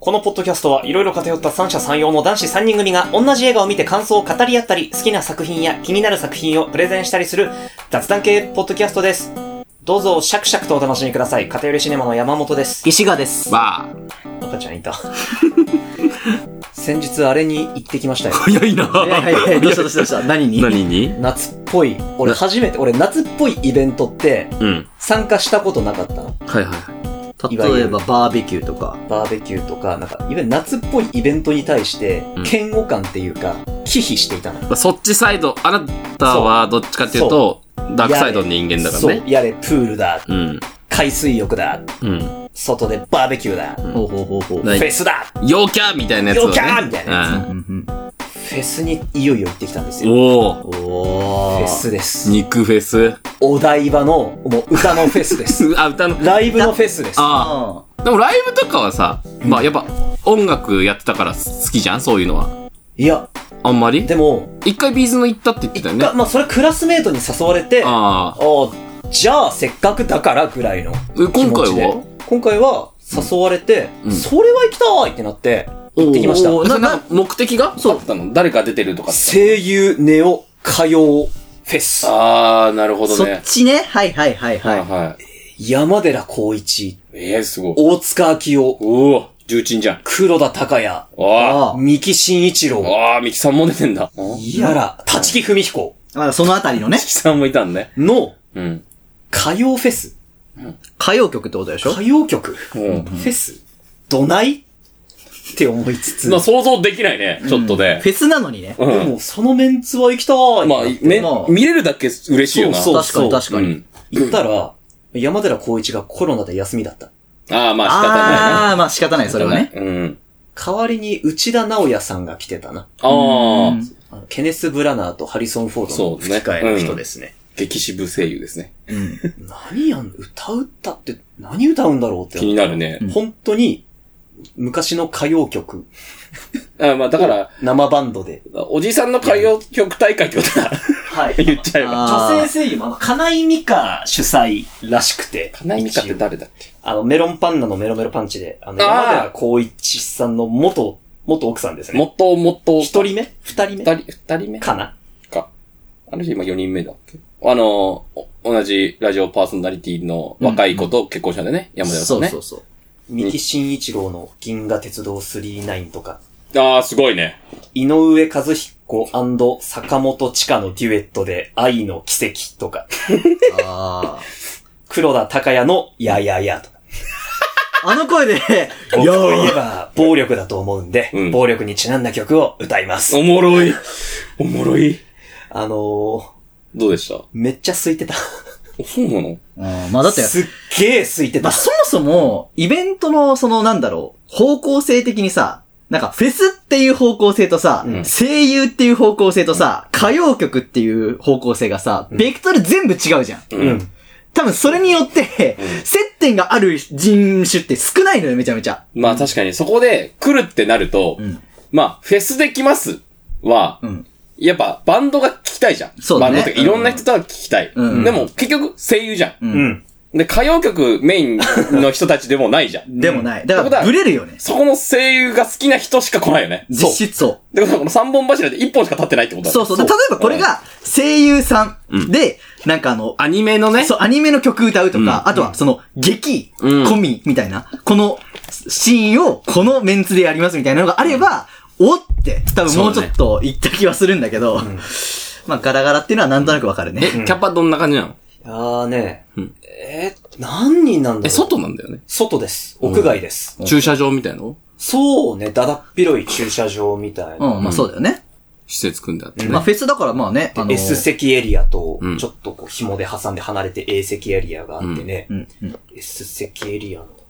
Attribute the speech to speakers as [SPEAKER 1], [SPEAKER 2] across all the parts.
[SPEAKER 1] このポッドキャストはいろいろ偏った三者三様の男子三人組が同じ映画を見て感想を語り合ったり、好きな作品や気になる作品をプレゼンしたりする雑談系ポッドキャストです。どうぞシャクシャクとお楽しみください。偏りシネマの山本です。
[SPEAKER 2] 石川です。
[SPEAKER 3] わ
[SPEAKER 1] 赤ちゃんいた。先日あれに行ってきましたよ。
[SPEAKER 3] あ。早いな。
[SPEAKER 2] はいはいはい、どうしたどうしたどうした？何に？
[SPEAKER 3] 何に？
[SPEAKER 1] 夏っぽい。俺初めて、俺夏っぽいイベントって
[SPEAKER 3] うん。
[SPEAKER 1] 参加したことなかったの。
[SPEAKER 3] はいはい。
[SPEAKER 2] 例えばバーベキューとか。
[SPEAKER 1] バーベキューとか、なんか、いわゆる夏っぽいイベントに対して
[SPEAKER 3] うん、
[SPEAKER 1] 嫌悪感っていうか、忌避していたの。
[SPEAKER 3] まあそっちサイド、あなたはどっちかっていうと、ダークサイドの人間だから
[SPEAKER 1] そう
[SPEAKER 3] ね。。
[SPEAKER 1] やれ、プールだ、
[SPEAKER 3] うん。
[SPEAKER 1] 海水浴だ、
[SPEAKER 3] うん。
[SPEAKER 1] 外でバーベキューだ、
[SPEAKER 2] ほうほうほうほう。
[SPEAKER 3] な
[SPEAKER 1] フェスだ、
[SPEAKER 3] 陽キャーみたいなやつをね。
[SPEAKER 1] 陽キャーみたいなや
[SPEAKER 3] や
[SPEAKER 2] うんうん
[SPEAKER 1] フェスにいよいよ行ってきたんですよ。
[SPEAKER 3] おお。
[SPEAKER 2] おー。
[SPEAKER 1] フェスです。
[SPEAKER 3] 肉フェス。
[SPEAKER 1] お台場の、もう歌のフェスです。
[SPEAKER 3] あ、歌の。
[SPEAKER 1] ライブのフェスです。
[SPEAKER 3] あ
[SPEAKER 2] あ
[SPEAKER 3] あ。でもライブとかはさ、まあやっぱ音楽やってたから好きじゃん？そういうのは。
[SPEAKER 1] いや、
[SPEAKER 3] あんまり？
[SPEAKER 1] でも、
[SPEAKER 3] 一回ビーズの行ったって言ってたよね。
[SPEAKER 1] がまあ、それクラスメートに誘われて、あ
[SPEAKER 3] ああ。
[SPEAKER 1] あ、じゃあ、せっかくだからぐらいの
[SPEAKER 3] え今回
[SPEAKER 1] 気持ちで
[SPEAKER 3] は。
[SPEAKER 1] 今回は誘われて、
[SPEAKER 3] うん
[SPEAKER 1] それは行きたいってなって、行ってきました。
[SPEAKER 2] な
[SPEAKER 3] な目的が？そうだったの？誰か出てるとか
[SPEAKER 1] 声優ネオ歌謡フェス。
[SPEAKER 3] あー、なるほど
[SPEAKER 2] そっ
[SPEAKER 3] ね。
[SPEAKER 2] ちね？はいはいはいはい。
[SPEAKER 3] はい。
[SPEAKER 1] 山寺宏一、
[SPEAKER 3] ええー、すごい。
[SPEAKER 1] 大塚明夫、
[SPEAKER 3] おお重鎮じゃん。
[SPEAKER 1] 黒田孝也、
[SPEAKER 3] あ
[SPEAKER 2] ああ。
[SPEAKER 1] 三木慎一郎、
[SPEAKER 3] あ。あー、ミキさんも出てんだ。ミ
[SPEAKER 1] やら、立木文彦
[SPEAKER 2] まだそのあたりのね。
[SPEAKER 3] キさんもいたんね。
[SPEAKER 1] の
[SPEAKER 3] うん。
[SPEAKER 1] 歌謡フェス。
[SPEAKER 2] 歌謡曲ってことでしょ？
[SPEAKER 1] 歌謡曲。
[SPEAKER 3] うん。
[SPEAKER 1] フェスどない？って思いつつ。
[SPEAKER 3] まあ想像できないね、ちょっとで。
[SPEAKER 2] フェスなのにね。
[SPEAKER 1] で
[SPEAKER 3] うん。
[SPEAKER 1] も、そのメンツは行きたい。
[SPEAKER 3] まあ、ね
[SPEAKER 2] まあ、
[SPEAKER 3] 見れるだけ嬉しいよな。
[SPEAKER 1] そう
[SPEAKER 2] 確かに確かに。
[SPEAKER 3] うん。
[SPEAKER 1] 行ったら、山寺宏一がコロナで休みだった。
[SPEAKER 3] ああ、まあ仕方ないな。
[SPEAKER 2] あー、まあ仕方ない、それはね。
[SPEAKER 3] うん。
[SPEAKER 1] 代わりに内田直也さんが来てたな。
[SPEAKER 3] ああ、
[SPEAKER 1] ケネス・ブラナーとハリソン・フォードの
[SPEAKER 3] そうね
[SPEAKER 1] 吹き替えの人ですね。
[SPEAKER 3] 激渋声優ですね。
[SPEAKER 2] うん。
[SPEAKER 1] 何やん、歌うったって何歌うんだろうって。
[SPEAKER 3] 気になるね。
[SPEAKER 1] 本当に、昔の歌謡曲、
[SPEAKER 3] あまあだから、
[SPEAKER 1] 生バンドで。
[SPEAKER 3] おじさんの歌謡曲大会ってことだ。
[SPEAKER 1] はい。
[SPEAKER 3] 言っちゃえば。
[SPEAKER 1] 女性声優も、あの、金井美香主催らしくて。
[SPEAKER 3] 金井美香って誰だっけ？
[SPEAKER 1] あの、メロンパンナのメロメロパンチで、あの、山寺宏一さんの元、元奥さんですね。
[SPEAKER 3] もっともっと、
[SPEAKER 1] 一人目？二人目？
[SPEAKER 3] 二人、二人目？
[SPEAKER 1] かな
[SPEAKER 3] か。あの人今4人目だっけ？あの、お同じラジオパーソナリティの若い子と結婚したんだよね、山寺さんね。
[SPEAKER 2] そうそうそう。
[SPEAKER 1] 三木慎一郎の銀河鉄道39とか、
[SPEAKER 3] ああ、すごいね。
[SPEAKER 1] 井上和彦坂本千佳のデュエットで愛の奇跡とか、
[SPEAKER 2] あ
[SPEAKER 1] 黒田孝也のやややとか。
[SPEAKER 2] あ。あの声で、
[SPEAKER 1] 僕といえば暴力だと思うんで、
[SPEAKER 3] うん
[SPEAKER 1] 暴力にちなんだ曲を歌います。
[SPEAKER 3] おもろい。おもろい。
[SPEAKER 1] あのー、
[SPEAKER 3] どうでした？
[SPEAKER 1] めっちゃ空いてた。
[SPEAKER 3] そうなの？
[SPEAKER 2] うんまあだって、
[SPEAKER 1] すっげー空いてた
[SPEAKER 2] まあ。そもそも、イベントの、そのなんだろう、方向性的にさ、なんかフェスっていう方向性とさ、
[SPEAKER 1] うん
[SPEAKER 2] 声優っていう方向性とさ、歌謡曲っていう方向性がさ、ベクトル全部違うじゃん。
[SPEAKER 3] う
[SPEAKER 1] うん。
[SPEAKER 2] 多分それによって、接点がある人種って少ないのよ、めちゃめちゃ。
[SPEAKER 3] まあ確かにそこで来るってなると、
[SPEAKER 2] ん
[SPEAKER 3] まあフェスで来ますは、
[SPEAKER 2] うん。
[SPEAKER 3] やっぱバンドが聞きたいじゃん。
[SPEAKER 2] そうだね
[SPEAKER 3] バンドっていろんな人とは聞きたい。
[SPEAKER 2] うん
[SPEAKER 3] でも結局声優じゃん。
[SPEAKER 2] うん
[SPEAKER 1] うん。
[SPEAKER 3] で、歌謡曲メインの人たちでもないじゃん。
[SPEAKER 2] でもない。だから、
[SPEAKER 3] ってことは
[SPEAKER 2] ブレるよね。
[SPEAKER 3] そこの声優が好きな人しか来ないよね。
[SPEAKER 2] 実質そう。
[SPEAKER 3] で、この三本柱で一本しか立ってないってことだ
[SPEAKER 2] そうそう。で例えばこれが声優さんで、なんかあの、
[SPEAKER 3] アニメのね。
[SPEAKER 2] そう、アニメの曲歌うとか、あとはその劇
[SPEAKER 3] うん
[SPEAKER 2] 込みみたいな、このシーンをこのメンツでやりますみたいなのがあれば、おって、多分もうちょっと言った気はするんだけど、まあガラガラっていうのはなんとなくわかるね。
[SPEAKER 3] え、キャパどんな感じなの？
[SPEAKER 1] あーね、
[SPEAKER 3] うん
[SPEAKER 1] えー何人なんだろう？
[SPEAKER 3] え、外なんだよね。
[SPEAKER 1] 外です。屋外です。
[SPEAKER 3] 駐車場みたいなの？
[SPEAKER 1] そうね、だだっ広い駐車場みたいな。
[SPEAKER 2] うん、まあそうだよね。
[SPEAKER 3] 施設組んであってね。
[SPEAKER 2] まあフェスだからまあね、あの
[SPEAKER 1] S 席エリアと
[SPEAKER 3] うん、
[SPEAKER 1] ちょっとこう紐で挟んで離れて A 席エリアがあってね、
[SPEAKER 2] うん、うん。
[SPEAKER 1] S 席エリアの、まあ、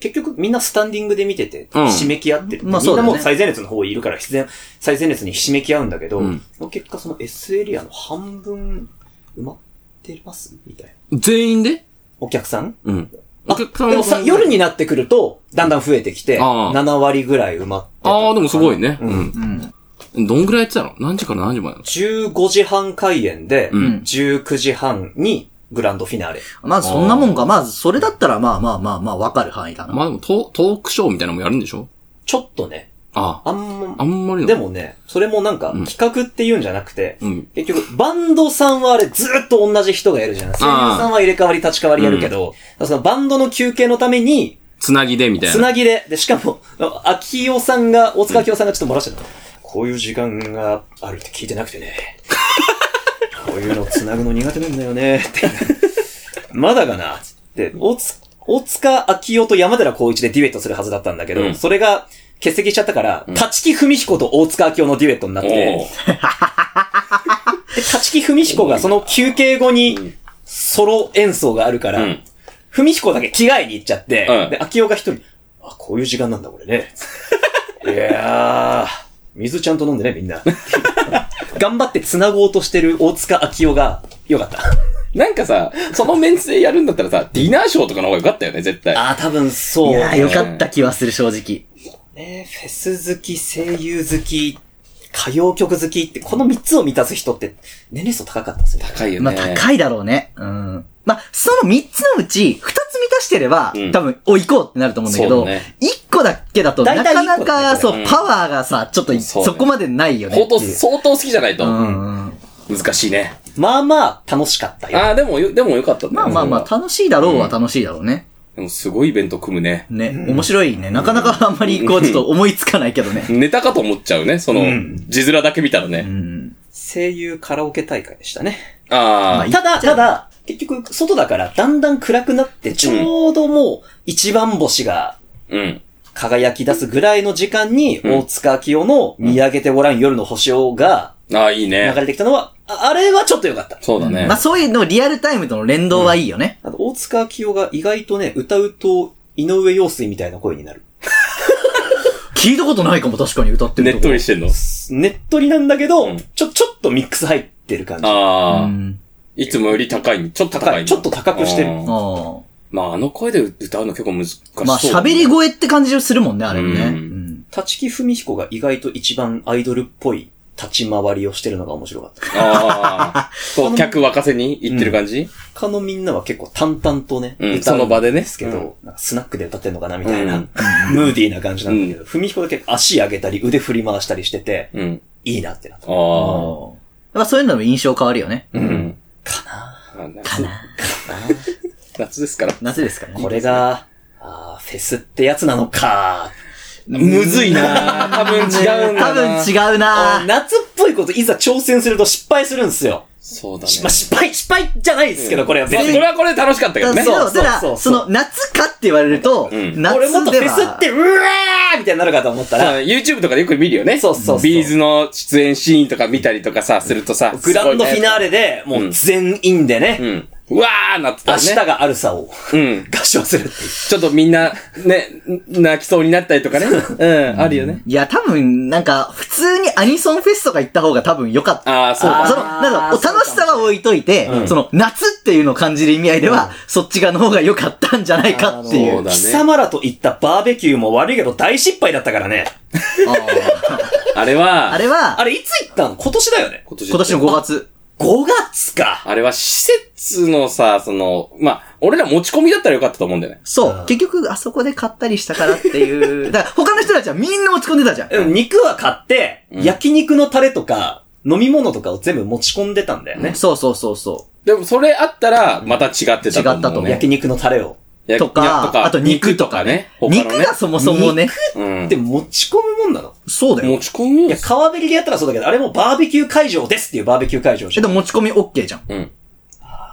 [SPEAKER 1] 結局みんなスタンディングで見てて、
[SPEAKER 3] うん
[SPEAKER 1] ひしめき合ってる。
[SPEAKER 2] まあそうだね
[SPEAKER 1] みんなもう最前列の方いるから、必然、最前列にひしめき合うんだけど、
[SPEAKER 3] うん
[SPEAKER 1] その結果その S エリアの半分埋まってますみたいな。
[SPEAKER 3] 全員で？
[SPEAKER 1] お客さん？
[SPEAKER 3] うん。
[SPEAKER 1] あ
[SPEAKER 3] お客さんは
[SPEAKER 1] でもさ、夜になってくると、だんだん増えてきて、
[SPEAKER 3] ああ
[SPEAKER 1] 7割ぐらい埋まってた
[SPEAKER 3] ああ、でもすごいね。
[SPEAKER 1] うん
[SPEAKER 3] うん。
[SPEAKER 2] うん。
[SPEAKER 3] どんぐらいやってたの？何時から何時までなの
[SPEAKER 1] ？15時半開演で、
[SPEAKER 3] うん
[SPEAKER 1] 19時半にグランドフィナーレ。
[SPEAKER 2] まずそんなもんか。まずそれだったらまあまあまあまあわかる範囲だな。
[SPEAKER 3] まあでもトトークショーみたいなのもやるんでしょ？
[SPEAKER 1] ちょっとね、
[SPEAKER 3] あ
[SPEAKER 1] あんま、
[SPEAKER 3] あんまりの
[SPEAKER 1] で、もね、それもなんか、
[SPEAKER 3] うん
[SPEAKER 1] 企画っていうんじゃなくて、
[SPEAKER 3] うん。
[SPEAKER 1] 結局、バンドさんはあれずっと同じ人がやるじゃん。声優さんは入れ替わり立ち替わりやるけど、そのバンドの休憩のために、
[SPEAKER 3] つなぎでみたい
[SPEAKER 1] つ
[SPEAKER 3] な。
[SPEAKER 1] なぎで、で、しかも、秋代さんが、大塚秋代さんがちょっと漏らしてた。こういう時間があるって聞いてなくてね。こういうのつなぐの苦手なんだよね、って。まだかなつって、大塚秋代と山寺孝一でデュエットするはずだったんだけど、
[SPEAKER 3] うん。
[SPEAKER 1] それが欠席しちゃったから、立木文彦と大塚秋代のデュエットになって、立木文彦がその休憩後にソロ演奏があるから、
[SPEAKER 3] うん。
[SPEAKER 1] 文彦だけ着替えに行っちゃって、
[SPEAKER 3] うん。
[SPEAKER 1] で、秋代が一人、あ、こういう時間なんだ、これね。いやー、水ちゃんと飲んでね、みんな。頑張って繋ごうとしてる大塚明夫が、よかった。
[SPEAKER 3] なんかさ、そのメンツでやるんだったらさ、ディナーショーとかの方が良かったよね、絶対。
[SPEAKER 1] ああ、多分そう。
[SPEAKER 2] いや、よかった気はする、正直。
[SPEAKER 1] ねフェス好き、声優好き、歌謡曲好きって、この3つを満たす人って、年齢層高かったですよね。
[SPEAKER 3] 高いよね。
[SPEAKER 2] まあ高いだろうね。うん。まあ、その3つのうち、2かしてれば、
[SPEAKER 3] うん
[SPEAKER 2] 多分、お、行こうってなると思うんだけど、
[SPEAKER 3] ね
[SPEAKER 2] 一個だけだと、なかなか、
[SPEAKER 1] ね
[SPEAKER 2] そう、パワーがさ、ちょっと、
[SPEAKER 3] そ
[SPEAKER 2] そこまでないよね
[SPEAKER 3] 相当、
[SPEAKER 2] い。
[SPEAKER 3] 相当好きじゃないと
[SPEAKER 2] う。ん。
[SPEAKER 3] 難しいね。
[SPEAKER 1] まあまあ、楽しかったよ。
[SPEAKER 3] ああ、でもよ、でもよかったね
[SPEAKER 2] まあまあまあ、。楽しいだろうは楽しいだろうね。
[SPEAKER 3] でもすごいイベント組むね。
[SPEAKER 2] ね、面白いね。なかなかあんまり、こう、ちょっと思いつかないけどね。
[SPEAKER 3] ネタかと思っちゃうね。その、字面だけ見たら
[SPEAKER 2] う
[SPEAKER 3] ね。
[SPEAKER 2] ん。
[SPEAKER 1] 声優カラオケ大会でしたね。
[SPEAKER 3] ああ。
[SPEAKER 1] ただ、ただ、結局、外だからだんだん暗くなって、ちょうどもう、一番星が
[SPEAKER 3] うん。
[SPEAKER 1] 輝き出すぐらいの時間に、
[SPEAKER 3] うん
[SPEAKER 1] 大塚明夫の見上げてごらん夜の星をが
[SPEAKER 3] ああ、いい
[SPEAKER 1] 流
[SPEAKER 3] ね。
[SPEAKER 1] れてきたのは、ああれはちょっと良かった。
[SPEAKER 3] そうだね
[SPEAKER 2] まあ、。そういうのリアルタイムとの連動はいいよね。
[SPEAKER 1] あと、大塚明夫が意外とね、歌うと、井上陽水みたいな声になる。
[SPEAKER 2] 聞いたことないかも、確かに歌ってる
[SPEAKER 3] ね
[SPEAKER 2] とこ
[SPEAKER 3] っとりしてんの。
[SPEAKER 1] ねっとりなんだけど、
[SPEAKER 3] うん
[SPEAKER 1] ちょ、ちょっとミックス入ってる感じ。
[SPEAKER 3] あ
[SPEAKER 2] う
[SPEAKER 3] あ、
[SPEAKER 2] ん。
[SPEAKER 3] いつもより高い、ちょっと高い。
[SPEAKER 1] 高いちょっと高くしてる
[SPEAKER 3] あまあ、あの声で歌うの結構難しそう
[SPEAKER 2] あ。まあ、喋り声って感じするもんね、あれもね。
[SPEAKER 3] うん
[SPEAKER 2] うん
[SPEAKER 1] 立木文彦が意外と一番アイドルっぽい立ち回りをしてるのが面白かった。
[SPEAKER 3] ああ。こう、客沸かせに行ってる感じ？
[SPEAKER 1] 他のみんなは結構淡々とね、
[SPEAKER 3] うん
[SPEAKER 1] 歌
[SPEAKER 3] その場でね
[SPEAKER 1] ですけど、
[SPEAKER 3] うん
[SPEAKER 1] なんかスナックで歌ってんのかなみたいな、
[SPEAKER 3] うん
[SPEAKER 1] ムーディーな感じなんだけど、文彦が結構足上げたり腕振り回したりしてて、
[SPEAKER 3] うん。
[SPEAKER 1] いいなってなった。
[SPEAKER 3] ああ。
[SPEAKER 2] ああ。まあ、そういうのも印象変わるよね。
[SPEAKER 3] うん。
[SPEAKER 1] かな
[SPEAKER 3] あ夏 夏ですから。
[SPEAKER 2] 夏ですからね。
[SPEAKER 1] これが、あーフェスってやつなのか。
[SPEAKER 3] むずいな 多分違うんだな
[SPEAKER 2] 多分違うな
[SPEAKER 1] 夏っぽいこといざ挑戦すると失敗するんですよ。
[SPEAKER 3] そうだね。
[SPEAKER 1] まあ、失敗、失敗じゃないですけど、これは。
[SPEAKER 3] これはこれで楽しかったけどね。
[SPEAKER 2] そう、
[SPEAKER 1] そうそう
[SPEAKER 2] ただ、
[SPEAKER 1] そ
[SPEAKER 2] の、夏かって言われると、
[SPEAKER 3] ん
[SPEAKER 2] 夏
[SPEAKER 1] 俺もっとフェスって、うわーみたいになるかと思った
[SPEAKER 3] そう
[SPEAKER 1] ら、
[SPEAKER 3] YouTube とかでよく見るよね。
[SPEAKER 1] そうそうそう
[SPEAKER 3] ビーズの出演シーンとか見たりとかさ、するとさ、
[SPEAKER 1] グランドフィナー
[SPEAKER 3] レ。
[SPEAKER 1] レで、もう全員でね、
[SPEAKER 3] うん。うわーなってたね。
[SPEAKER 1] 日があるさを
[SPEAKER 3] うん。
[SPEAKER 1] 合唱するっていう。
[SPEAKER 3] ちょっとみんな、ね、泣きそうになったりとかね。うん、あるよね。
[SPEAKER 2] いや、多分、なんか、普通にアニソンフェスとか行った方が多分良かった。
[SPEAKER 3] ああ、そうか。
[SPEAKER 2] その、なんか、お楽しさは置いといて、その、夏っていうのを感じる意味合いでは、そっち側の方が良かったんじゃないかっていう。
[SPEAKER 3] そうだね
[SPEAKER 1] 貴様らと行ったバーベキューも悪いけど大失敗だったからね。
[SPEAKER 3] あ れは、
[SPEAKER 2] あれは、
[SPEAKER 1] あれいつ行ったの？今年だよね。
[SPEAKER 3] 今年
[SPEAKER 2] 今年の5月。
[SPEAKER 1] 5月か。
[SPEAKER 3] あれは施設のさ、その、まあ、俺ら持ち込みだったらよかったと思うんだよね。
[SPEAKER 2] そう。結局、あそこで買ったりしたからっていう。だから、他の人たちはみんな持ち込んでたじゃん。
[SPEAKER 1] うん肉は買って、
[SPEAKER 3] うん
[SPEAKER 1] 焼肉のタレとか、飲み物とかを全部持ち込んでたんだよね。
[SPEAKER 2] そうそうそうそ
[SPEAKER 3] でもそれあったら、また違ってたと思う、ね。
[SPEAKER 2] 違ったと思う
[SPEAKER 1] 焼肉のタレを。
[SPEAKER 3] や
[SPEAKER 2] う。とか、あと肉とかね。肉
[SPEAKER 3] 他のね
[SPEAKER 2] がそもそもね。
[SPEAKER 3] うん。
[SPEAKER 1] で、持ち込むもんなの
[SPEAKER 2] そうだよ。
[SPEAKER 3] 持ち込みよ
[SPEAKER 1] いや、。川べりでやったらそうだけど、あれもバーベキュー会場ですっていうバーベキュー会場じ
[SPEAKER 2] え、
[SPEAKER 1] ゃん。
[SPEAKER 2] でも持ち込み OK じゃん。
[SPEAKER 3] うん。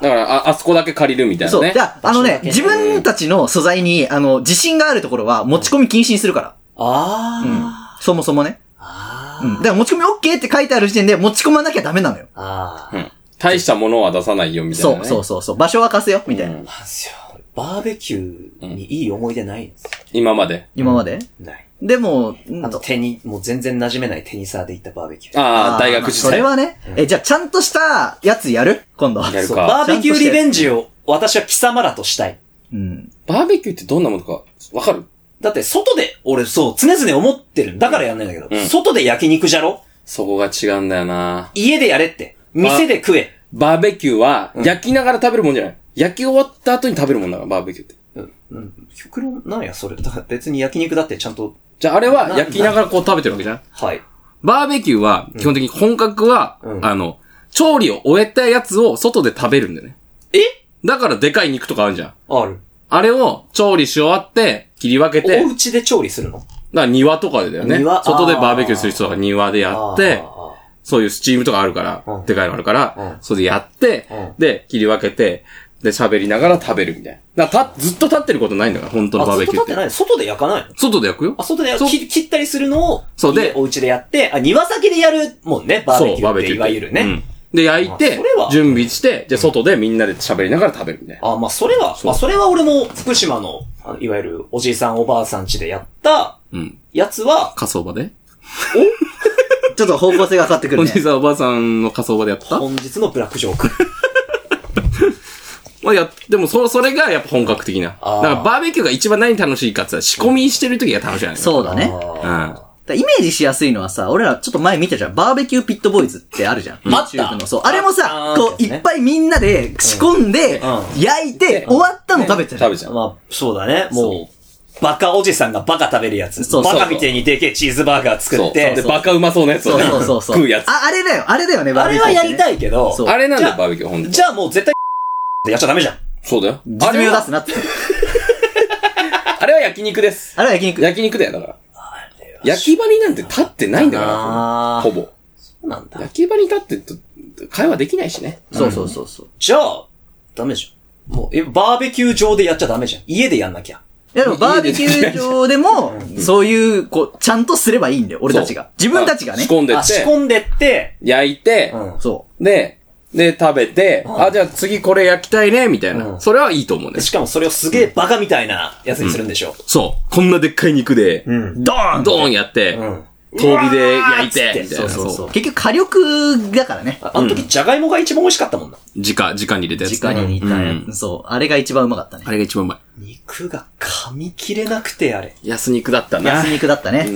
[SPEAKER 3] だから、あ、あそこだけ借りるみたいな
[SPEAKER 2] そう。
[SPEAKER 3] ね。
[SPEAKER 2] じゃあ、あのね、自分たちの素材に、あの、自信があるところは持ち込み禁止にするから。
[SPEAKER 1] あ
[SPEAKER 2] そもそもね。
[SPEAKER 1] ー。あー。
[SPEAKER 2] うん。だから持ち込み OK って書いてある時点で持ち込まなきゃダメなのよ。
[SPEAKER 1] あー。
[SPEAKER 3] うん。大したものは出さないよ、みたい
[SPEAKER 2] そう
[SPEAKER 3] な、ね。
[SPEAKER 2] そうそうそう。場所は貸すよ、みたいな。
[SPEAKER 3] うん
[SPEAKER 1] なんですよ。バーベキューにいい思い出ないんですよ。
[SPEAKER 3] 今まで？
[SPEAKER 2] 今まで？
[SPEAKER 1] ない。
[SPEAKER 2] でも、
[SPEAKER 1] あと、テニ、もう全然馴染めないテニサーで行ったバーベキュー。
[SPEAKER 3] ああ、大学時
[SPEAKER 2] そ
[SPEAKER 3] 代。
[SPEAKER 2] れはね、え、じゃあちゃんとしたやつやる？今度。
[SPEAKER 3] やるか
[SPEAKER 1] バーベキューリベンジを私は貴様らとしたい。
[SPEAKER 2] うん。
[SPEAKER 3] バーベキューってどんなものか、わかる？
[SPEAKER 1] だって、外で、俺そう、常々思ってる。だからやんないんだけど、
[SPEAKER 3] うん
[SPEAKER 1] 外で焼肉じゃろ？
[SPEAKER 3] そこが違うんだよな
[SPEAKER 1] 家でやれって。店で食え。
[SPEAKER 3] バーベキューは、焼きながら食べるもんじゃない？焼き終わった後に食べるもんだから、バーベキューって。
[SPEAKER 1] うん、うん。極論なんや、それ。だから別に焼肉だってちゃんと
[SPEAKER 3] じゃああれは焼きながらこう食べてるわけじゃん
[SPEAKER 1] はい。
[SPEAKER 3] バーベキューは、基本的に本格は、
[SPEAKER 1] うん
[SPEAKER 3] あの、調理を終えたやつを外で食べるんだよね。
[SPEAKER 1] え？
[SPEAKER 3] だからでかい肉とかあるじゃん。
[SPEAKER 1] ある。
[SPEAKER 3] あれを調理し終わって、切り分けて、だか
[SPEAKER 1] お家で調理するの？
[SPEAKER 3] ら庭とかでだよね
[SPEAKER 1] 庭？
[SPEAKER 3] 外でバーベキューする人が庭でやって、
[SPEAKER 1] あ
[SPEAKER 3] そういうスチームとかあるから、
[SPEAKER 1] うん
[SPEAKER 3] でかいのあるから、
[SPEAKER 1] うん
[SPEAKER 3] それでやって、
[SPEAKER 1] うん
[SPEAKER 3] で、切り分けて、で、喋りながら食べるみたいな。だからた、ずっと立ってることないんだから、本当のバーベキューって。
[SPEAKER 1] 外ってない外で焼かないの？
[SPEAKER 3] 外で焼くよ
[SPEAKER 1] あ、。外で
[SPEAKER 3] そう
[SPEAKER 1] 切切ったりするのを、
[SPEAKER 3] そうで
[SPEAKER 1] 家お家でやって、あ、庭先でやるもんね、バーベキューって、いわゆるね。
[SPEAKER 3] うん。で、焼い
[SPEAKER 1] あ
[SPEAKER 3] て準備して、じゃあ外でみんなで喋りながら食べるみたいな。
[SPEAKER 1] あ、まあ、それは、まあ、それは俺も福島の、いわゆるおじいさんおばあさん家でやった
[SPEAKER 3] うん。
[SPEAKER 1] やつは、
[SPEAKER 3] 火葬場で？
[SPEAKER 2] ちょっと方向性が変わってくるね
[SPEAKER 3] おじい。さんおばあさんの火葬場でやった？
[SPEAKER 1] 本日のブラックジョーク。
[SPEAKER 3] まあや、でもそ、それがやっぱ本格的な。だ
[SPEAKER 1] あー
[SPEAKER 3] からバーベキューが一番何楽しいかって言ったら仕込みしてる時が楽しいよね。
[SPEAKER 2] そうだね。
[SPEAKER 1] あ
[SPEAKER 2] だからイメージしやすいのはさ、俺らちょっと前見たじゃん。バーベキューピットボーイズってあるじゃん。
[SPEAKER 1] あった
[SPEAKER 2] YouTube の。そう。あれもさ
[SPEAKER 1] あ、
[SPEAKER 2] こう、
[SPEAKER 1] ー
[SPEAKER 2] いっぱいみんなで仕込んで
[SPEAKER 1] う、
[SPEAKER 2] 焼いて、終わったの食べてたじゃん。
[SPEAKER 3] 食べちゃう。
[SPEAKER 1] まあ、そうだね。もう、バカおじさんがバカ食べるやつ。
[SPEAKER 2] そうそう
[SPEAKER 1] バカみてえにでけえチーズバーガー作
[SPEAKER 3] そう。
[SPEAKER 1] って
[SPEAKER 3] で、、バカうまそうなやつ
[SPEAKER 2] そう
[SPEAKER 3] をね。
[SPEAKER 2] そうそうそう。
[SPEAKER 3] 食うやつ。
[SPEAKER 2] あ、あれだよ。あれだよね、バーベキューってね。
[SPEAKER 1] あれはやりたいけど、
[SPEAKER 2] そう
[SPEAKER 3] あれなんだよ、
[SPEAKER 1] じゃあ
[SPEAKER 3] バーベキュー、ほんと。
[SPEAKER 1] じゃあもう絶対、やっちゃダメじゃん。
[SPEAKER 3] そうだよ。あ
[SPEAKER 2] 実
[SPEAKER 3] れは
[SPEAKER 2] 名を出すなって。
[SPEAKER 3] あれは焼肉です。
[SPEAKER 2] あれは焼肉。
[SPEAKER 3] 焼肉だよ、だから。焼き場になんて立ってないんだか
[SPEAKER 1] あ
[SPEAKER 3] ら、
[SPEAKER 1] ー
[SPEAKER 3] ほぼ。
[SPEAKER 1] そうなんだ。
[SPEAKER 3] 焼き場に立ってると、会話できないしね。
[SPEAKER 2] そうそうそうそう。
[SPEAKER 1] じゃあ、ダメじゃん。もう、え、バーベキュー場でやっちゃダメじゃん。家でやんなきゃ。
[SPEAKER 2] いやでもバーベキュー場でも、そういう、こう、ちゃんとすればいいんだよ、俺たちが。自分たちがね
[SPEAKER 3] 仕。込んでっ
[SPEAKER 1] あ、仕
[SPEAKER 3] て、
[SPEAKER 1] 込んでって、
[SPEAKER 3] 焼いて
[SPEAKER 1] う、ん。
[SPEAKER 2] そ
[SPEAKER 3] で、で、食べて、
[SPEAKER 1] ん
[SPEAKER 3] あ、じゃあ次これ焼きたいね、みたいな。
[SPEAKER 1] うん
[SPEAKER 3] それはいいと思うね
[SPEAKER 1] で。しかもそれをすげえバカみたいなやつにするんでしょ。
[SPEAKER 3] そう。こんなでっかい肉で、
[SPEAKER 1] ん。
[SPEAKER 3] ドーンドーンやって、
[SPEAKER 1] うん。
[SPEAKER 3] 遠火で焼いてみたいな。
[SPEAKER 2] う。そうそうそ。
[SPEAKER 3] そう
[SPEAKER 2] 結局火力だからね。
[SPEAKER 1] ああの時、じゃがいもが一番美味しかったもんな。
[SPEAKER 3] 直、直に入れたやつ。
[SPEAKER 2] 直に煮たや。そう。あれが一番うまかったね
[SPEAKER 3] あ。れが一番うまい。
[SPEAKER 1] 肉が噛み切れなくて、あれ。
[SPEAKER 3] 安肉だったな
[SPEAKER 2] 安。肉だったね。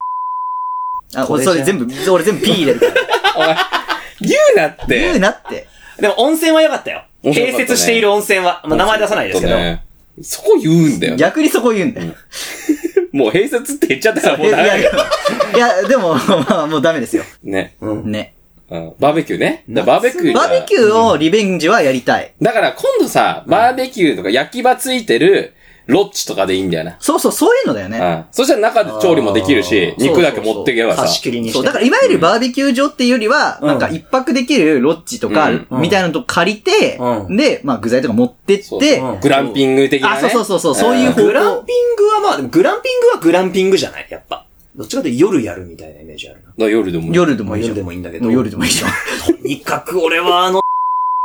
[SPEAKER 2] あ、俺それ全部、俺全部ピー入れるから。
[SPEAKER 3] 言うなって。
[SPEAKER 2] 言うなって。
[SPEAKER 1] でも温泉は良かったよ。
[SPEAKER 3] 面白かったね
[SPEAKER 1] 併設している温泉は。まあ、名前出さないですけど。
[SPEAKER 3] ねそこ言うんだよ。
[SPEAKER 2] 逆にそこ言うんだよ。
[SPEAKER 3] もう併設って言っちゃったからも
[SPEAKER 2] いうやいや、い
[SPEAKER 3] ダメだよ。
[SPEAKER 2] や、でも、まあ、もうダメですよ。
[SPEAKER 3] ね。
[SPEAKER 1] うん。
[SPEAKER 2] ね。
[SPEAKER 3] うんバーベキューね。だからバーベキュー。
[SPEAKER 2] バーベキューをリベンジはやりたい。
[SPEAKER 3] だから今度さ、バーベキューとか焼き場ついてるロッチとかでいいんだよな。
[SPEAKER 2] そうそう、そういうのだよね。
[SPEAKER 3] うん。そしたら中で調理もできるし、
[SPEAKER 2] あー
[SPEAKER 3] 肉だけ持ってけばさ。
[SPEAKER 1] 貸し切りにして。
[SPEAKER 2] そう、だからいわゆるバーベキュー場っていうよりは、
[SPEAKER 1] うん
[SPEAKER 2] なんか一泊できるロッジとか
[SPEAKER 3] うん、
[SPEAKER 2] みたいなのと借りて、
[SPEAKER 1] うん
[SPEAKER 2] で、まあ具材とか持ってっ
[SPEAKER 3] そう
[SPEAKER 2] て、
[SPEAKER 1] うん
[SPEAKER 3] グランピング的なね。
[SPEAKER 2] あ、そうそうそうそう、そういう方
[SPEAKER 1] グラン
[SPEAKER 2] 法。
[SPEAKER 1] ピングはまあ、でもグランピングはグランピングじゃない？やっぱ。どっちかというと夜やるみたいなイメージあるな。
[SPEAKER 3] だから夜でも
[SPEAKER 1] 夜
[SPEAKER 2] 夜でもいいじゃん。
[SPEAKER 1] でもいいんだけど。
[SPEAKER 2] もう夜でもいいじゃん。
[SPEAKER 1] とにかく俺はあの、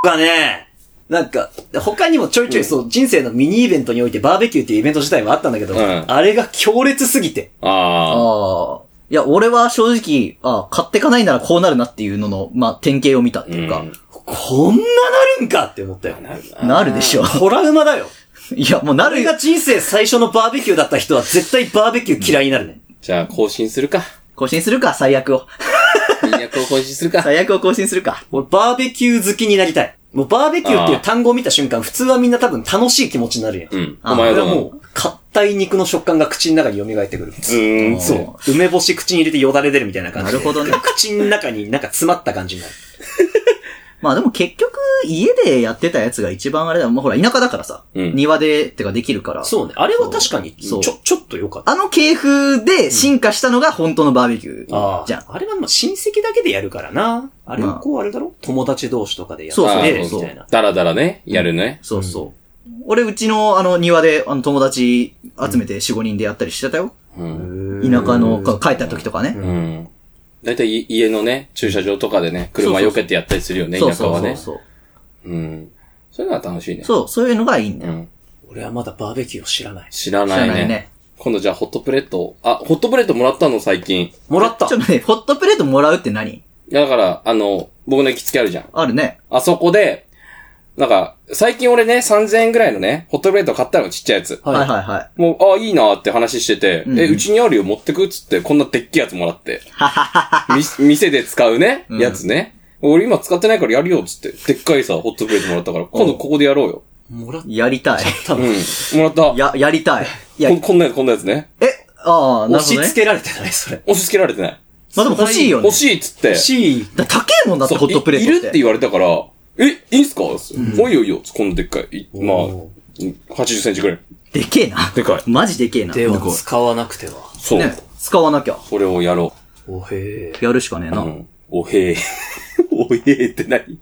[SPEAKER 1] がね、なんか、他にもちょいちょいそう、人生のミニイベントにおいてバーベキューっていうイベント自体はあったんだけど、
[SPEAKER 3] うん
[SPEAKER 1] あれが強烈すぎて。
[SPEAKER 3] あ
[SPEAKER 2] ああ。いや、俺は正直、あ買ってかないならこうなるなっていうのの、まあ、典型を見たって
[SPEAKER 3] あ。
[SPEAKER 2] いうか、
[SPEAKER 3] ん
[SPEAKER 1] こんななるんかって思ったよ。
[SPEAKER 2] なるでしょ。
[SPEAKER 1] トラウマだよ。
[SPEAKER 2] いや、もうなる
[SPEAKER 1] あれが人生最初のバーベキューだった人は絶対バーベキュー嫌いになるね。
[SPEAKER 3] じゃあ更新するか。
[SPEAKER 2] 更新するか、最悪を。
[SPEAKER 3] 翻訳を更新するか。
[SPEAKER 2] 最悪を更新するか。
[SPEAKER 1] 俺バーベキュー好きになりたい。もうバーベキューっていう単語を見た瞬間、普通はみんな多分楽しい気持ちになるやん。
[SPEAKER 3] うん。
[SPEAKER 2] あ
[SPEAKER 3] お前は
[SPEAKER 1] もう、硬い肉の食感が口の中に蘇ってくる。
[SPEAKER 3] ズーン。
[SPEAKER 1] そう。梅干し口に入れてよだれ出るみたいな感じで。
[SPEAKER 2] なるほどね
[SPEAKER 1] 口の中になんか詰まった感じになる。
[SPEAKER 2] まあでも結局、家でやってたやつが一番あれだよ。まあほら、田舎だからさ、
[SPEAKER 3] うん
[SPEAKER 2] 庭で、ってかできるから。
[SPEAKER 1] そうね。あれは確かに、ちょ、
[SPEAKER 2] そう
[SPEAKER 1] ちょっと良かった。
[SPEAKER 2] あの系風で進化したのが本当のバーベキューじゃん。
[SPEAKER 1] あれはまあ親戚だけでやるからな。あれはこうあれだろ？友達同士とかでやって
[SPEAKER 2] そうそう
[SPEAKER 3] そう
[SPEAKER 1] みたいな。
[SPEAKER 3] だらだらね、やるね。
[SPEAKER 2] そうそう。俺、うちのあの庭で、あの友達集めて4、5人でやったりしてたよ。
[SPEAKER 3] うん。
[SPEAKER 2] 田舎の、か帰った時とかね。
[SPEAKER 3] うん。だいたい家のね、駐車場とかでね、車避けてやったりするよね、
[SPEAKER 2] そうそう
[SPEAKER 3] 田舎はね。
[SPEAKER 2] そうそう。
[SPEAKER 3] うん。そういうのは楽しいね。
[SPEAKER 2] そう、そういうのがいいんだよ。
[SPEAKER 3] うん。
[SPEAKER 1] 俺はまだバーベキューを知らない。
[SPEAKER 2] 知
[SPEAKER 3] 知らないね。
[SPEAKER 2] らないね。
[SPEAKER 3] 今度じゃあホットプレート。あ、ホットプレートもらったの最近。い
[SPEAKER 1] もらった
[SPEAKER 2] ちょっとね、ホットプレートもらうって何？
[SPEAKER 3] やだから、あの、僕の行きつけあるじゃん。
[SPEAKER 2] あるね。
[SPEAKER 3] あそこで、なんか、最近俺ね、3000円ぐらいのね、ホットプレート買ったの、ちっちゃいやつ。
[SPEAKER 2] はいはいはい。
[SPEAKER 3] もう、あ、いいなって話してて、
[SPEAKER 2] うん
[SPEAKER 3] え、うちにあるよ、持ってくっつって、こんなでっけえやつもらって。み店で使うね、
[SPEAKER 2] うん
[SPEAKER 3] やつね。俺今使ってないからやるよ、つって。でっかいさ、ホットプレートもらったから、今度ここでやろうよ。
[SPEAKER 1] もらっ
[SPEAKER 2] やりたい。
[SPEAKER 3] うん。もらった。
[SPEAKER 2] や、やりたい。いや
[SPEAKER 3] こ、こんなやつ、こんなやつね。
[SPEAKER 2] え、ああ、なるほどね
[SPEAKER 1] 押し付。けられてない？それ。
[SPEAKER 3] 押し付けられてない。
[SPEAKER 2] まあでも欲しいよね。
[SPEAKER 3] 欲しいっつって。
[SPEAKER 1] 欲しい。
[SPEAKER 2] だ高えもんだって、ホットプレートって。
[SPEAKER 3] いいるって言われたから、え、いいんすか、おいよいいよ。このでっかい。いまあ
[SPEAKER 1] お、
[SPEAKER 3] 80センチぐらい。
[SPEAKER 2] でけえな。
[SPEAKER 3] でかい
[SPEAKER 2] マジでけえな。
[SPEAKER 1] では使わなくては。
[SPEAKER 3] そう。
[SPEAKER 2] ね。使わなきゃ。
[SPEAKER 3] これをやろ
[SPEAKER 1] おへえ。
[SPEAKER 2] やるしかねえ
[SPEAKER 3] う。う
[SPEAKER 2] な。
[SPEAKER 3] ん。おへえ。おへえって何？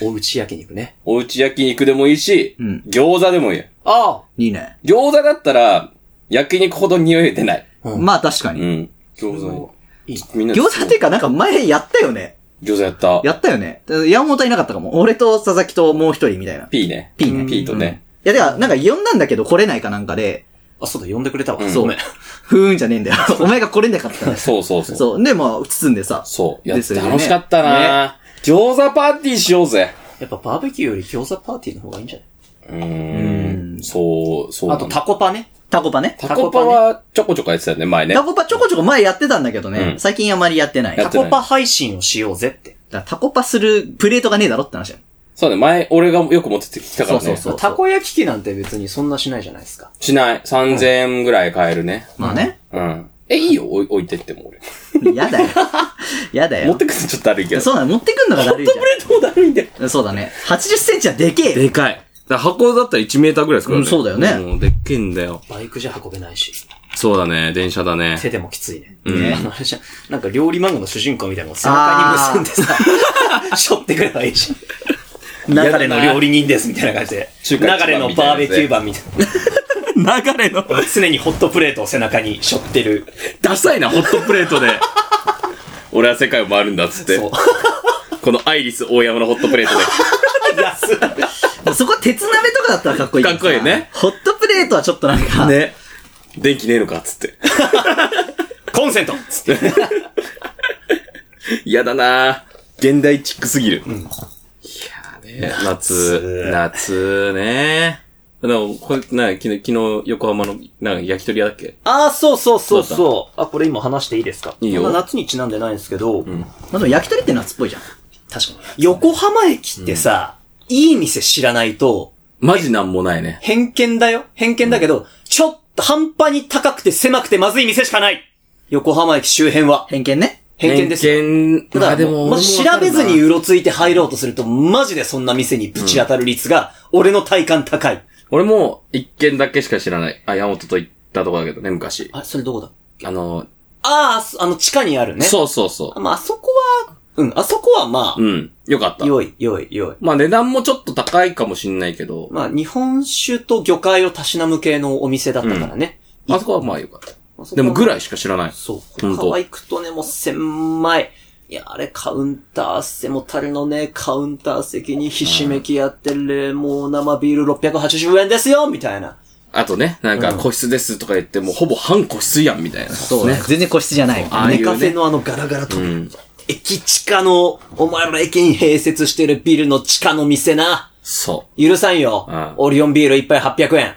[SPEAKER 1] おうち焼肉ね。
[SPEAKER 3] おうち焼肉でもいいし、
[SPEAKER 2] うん
[SPEAKER 3] 餃子でもいい。
[SPEAKER 1] あ
[SPEAKER 2] いいね。
[SPEAKER 3] 餃子だったら、焼肉ほど匂い出ない。
[SPEAKER 1] あうん
[SPEAKER 2] まあ確かに。
[SPEAKER 3] うん。餃子
[SPEAKER 1] いい。
[SPEAKER 3] みんな
[SPEAKER 2] 餃子っていうかなんか前やったよね。
[SPEAKER 3] 餃子やった。
[SPEAKER 2] やったよね。山本いなかったかも。俺と佐々木ともう一人みたいな。
[SPEAKER 3] P ね。
[SPEAKER 2] P ね
[SPEAKER 3] P とね。
[SPEAKER 2] いや、てか、なんか呼んだんだけど来れないかなんかで、
[SPEAKER 1] あ、そうだ、呼んでくれたわ。
[SPEAKER 3] うん
[SPEAKER 1] ごめん。
[SPEAKER 2] ふーんじゃねえんだよ。お前が来れなかった。
[SPEAKER 3] そうそうそう。
[SPEAKER 2] そう。で、まあ、包んでさ。
[SPEAKER 3] そう。やって
[SPEAKER 2] ですよね
[SPEAKER 3] 楽しかったな、餃子パーティーしようぜ。
[SPEAKER 1] やっぱバーベキューより餃子パーティーの方がいいんじゃない？う
[SPEAKER 3] ーん。そう、そう。
[SPEAKER 1] あとタコパね。
[SPEAKER 2] タコパね。
[SPEAKER 3] タコパはちょこちょこやってたよね、前ね
[SPEAKER 2] タ。コパちょこちょこ前やってたんだけどね。
[SPEAKER 3] うん
[SPEAKER 2] 最近あまりやってない。
[SPEAKER 1] タコパ配信をしようぜって。
[SPEAKER 2] らタコパするプレートがねえだろって話だよ。
[SPEAKER 3] そうね、前、俺がよく持ってきたからね。
[SPEAKER 2] そうそうそう
[SPEAKER 1] たこ焼き器なんて別にそんなしないじゃないですか。
[SPEAKER 3] しない。3000円ぐらい買えるね。
[SPEAKER 2] まあね。
[SPEAKER 3] うん。え、いいよ、置いてっても俺。
[SPEAKER 2] やだよ。やだよ。
[SPEAKER 3] 持ってくるとちょっと悪いけど。
[SPEAKER 2] そうだね、持ってくんのがだるいじ
[SPEAKER 3] プレートもだるいんだよ。
[SPEAKER 2] ゃん。そうだね。80センチはでけえ。
[SPEAKER 3] でかい。だ箱だったら1メーターぐらいですからね。
[SPEAKER 2] うんそうだよね
[SPEAKER 3] もうでっけえんだよ。
[SPEAKER 1] バイクじゃ運べないし。
[SPEAKER 3] そうだね、電車だね。
[SPEAKER 1] 手でもきついね。
[SPEAKER 3] うん
[SPEAKER 1] あの、あれじゃんなんか料理漫画の主人公みたいなのを背中に結んでさ、背負ってくればいいし。流れの料理人ですみたいな感じで。流
[SPEAKER 3] 中華一番
[SPEAKER 1] れのバーベキュー版みたい
[SPEAKER 3] 流れの。
[SPEAKER 1] な。常にホットプレートを背中に背負ってる。
[SPEAKER 3] ダサいな、ホットプレートで。俺は世界を回るんだっつって。
[SPEAKER 1] そう。
[SPEAKER 3] このアイリス大山のホットプレート
[SPEAKER 1] 安い。
[SPEAKER 2] そこは鉄鍋とかだったらかっこいい
[SPEAKER 3] かっこいいね
[SPEAKER 2] ホットプレートはちょっとなんか。
[SPEAKER 3] で。ね。電気ねえのかっつって。
[SPEAKER 1] コンセントつって。
[SPEAKER 3] 嫌だな現代チックすぎる。いやーね、夏、夏ね。でも、これ、な、昨日、昨日、横浜の、なんか焼き鳥屋だっけ？
[SPEAKER 1] ああ、そうそうそうそう。あ、これ今話していいですか？
[SPEAKER 3] いいよ
[SPEAKER 1] こんな夏にちなんでないんですけど、
[SPEAKER 2] まあでも焼き鳥って夏っぽいじゃん。
[SPEAKER 1] 確かに。横浜駅ってさ、いい店知らないと、
[SPEAKER 3] マジなんもないね。
[SPEAKER 1] 偏見だよ偏見だけど、ちょっと半端に高くて狭くてまずい店しかない横浜駅周辺は。
[SPEAKER 2] 偏見ね。
[SPEAKER 1] 偏見ですよ。
[SPEAKER 3] 偏見、
[SPEAKER 1] だから
[SPEAKER 3] あでも、
[SPEAKER 1] まず調べずにうろついて入ろうとすると、マジでそんな店にぶち当たる率が、俺の体感高い。
[SPEAKER 3] 俺も一軒だけしか知らない。あ、山本と行ったとこだけどね、昔。
[SPEAKER 1] あ、それどこだ？
[SPEAKER 3] あの、
[SPEAKER 1] ああ、そあの地下にあるね。
[SPEAKER 3] そうそうそ
[SPEAKER 1] あまあ、あそこは、うん、あそこはまあ
[SPEAKER 3] う。、うん。よかった。
[SPEAKER 1] 良い、良い、良い。
[SPEAKER 3] まあ値段もちょっと高いかもしんないけど、
[SPEAKER 1] まあ、日本酒と魚介をたしなむ系のお店だったからね。
[SPEAKER 3] あそこはまあよかった。
[SPEAKER 1] あそこは
[SPEAKER 3] でもぐらいしか知らない。
[SPEAKER 1] そう。
[SPEAKER 3] ほんと
[SPEAKER 1] 他は行くとね、もう狭い。いや、あれカウンター背もたれのね、カウンター席にひしめきやってる、もう生ビール680円ですよみたいな。
[SPEAKER 3] あとね、なんか個室ですとか言ってもうほぼ半個室やんみたいな。
[SPEAKER 2] そうね。全然個室じゃない。
[SPEAKER 3] ああいうね
[SPEAKER 1] ネカフェのあのガラガラと、
[SPEAKER 3] うん。
[SPEAKER 1] 駅地下の、お前ら駅に併設してるビルの地下の店な。
[SPEAKER 3] そ
[SPEAKER 1] 許さんよ。
[SPEAKER 3] うん
[SPEAKER 1] オリオンビール一杯800円。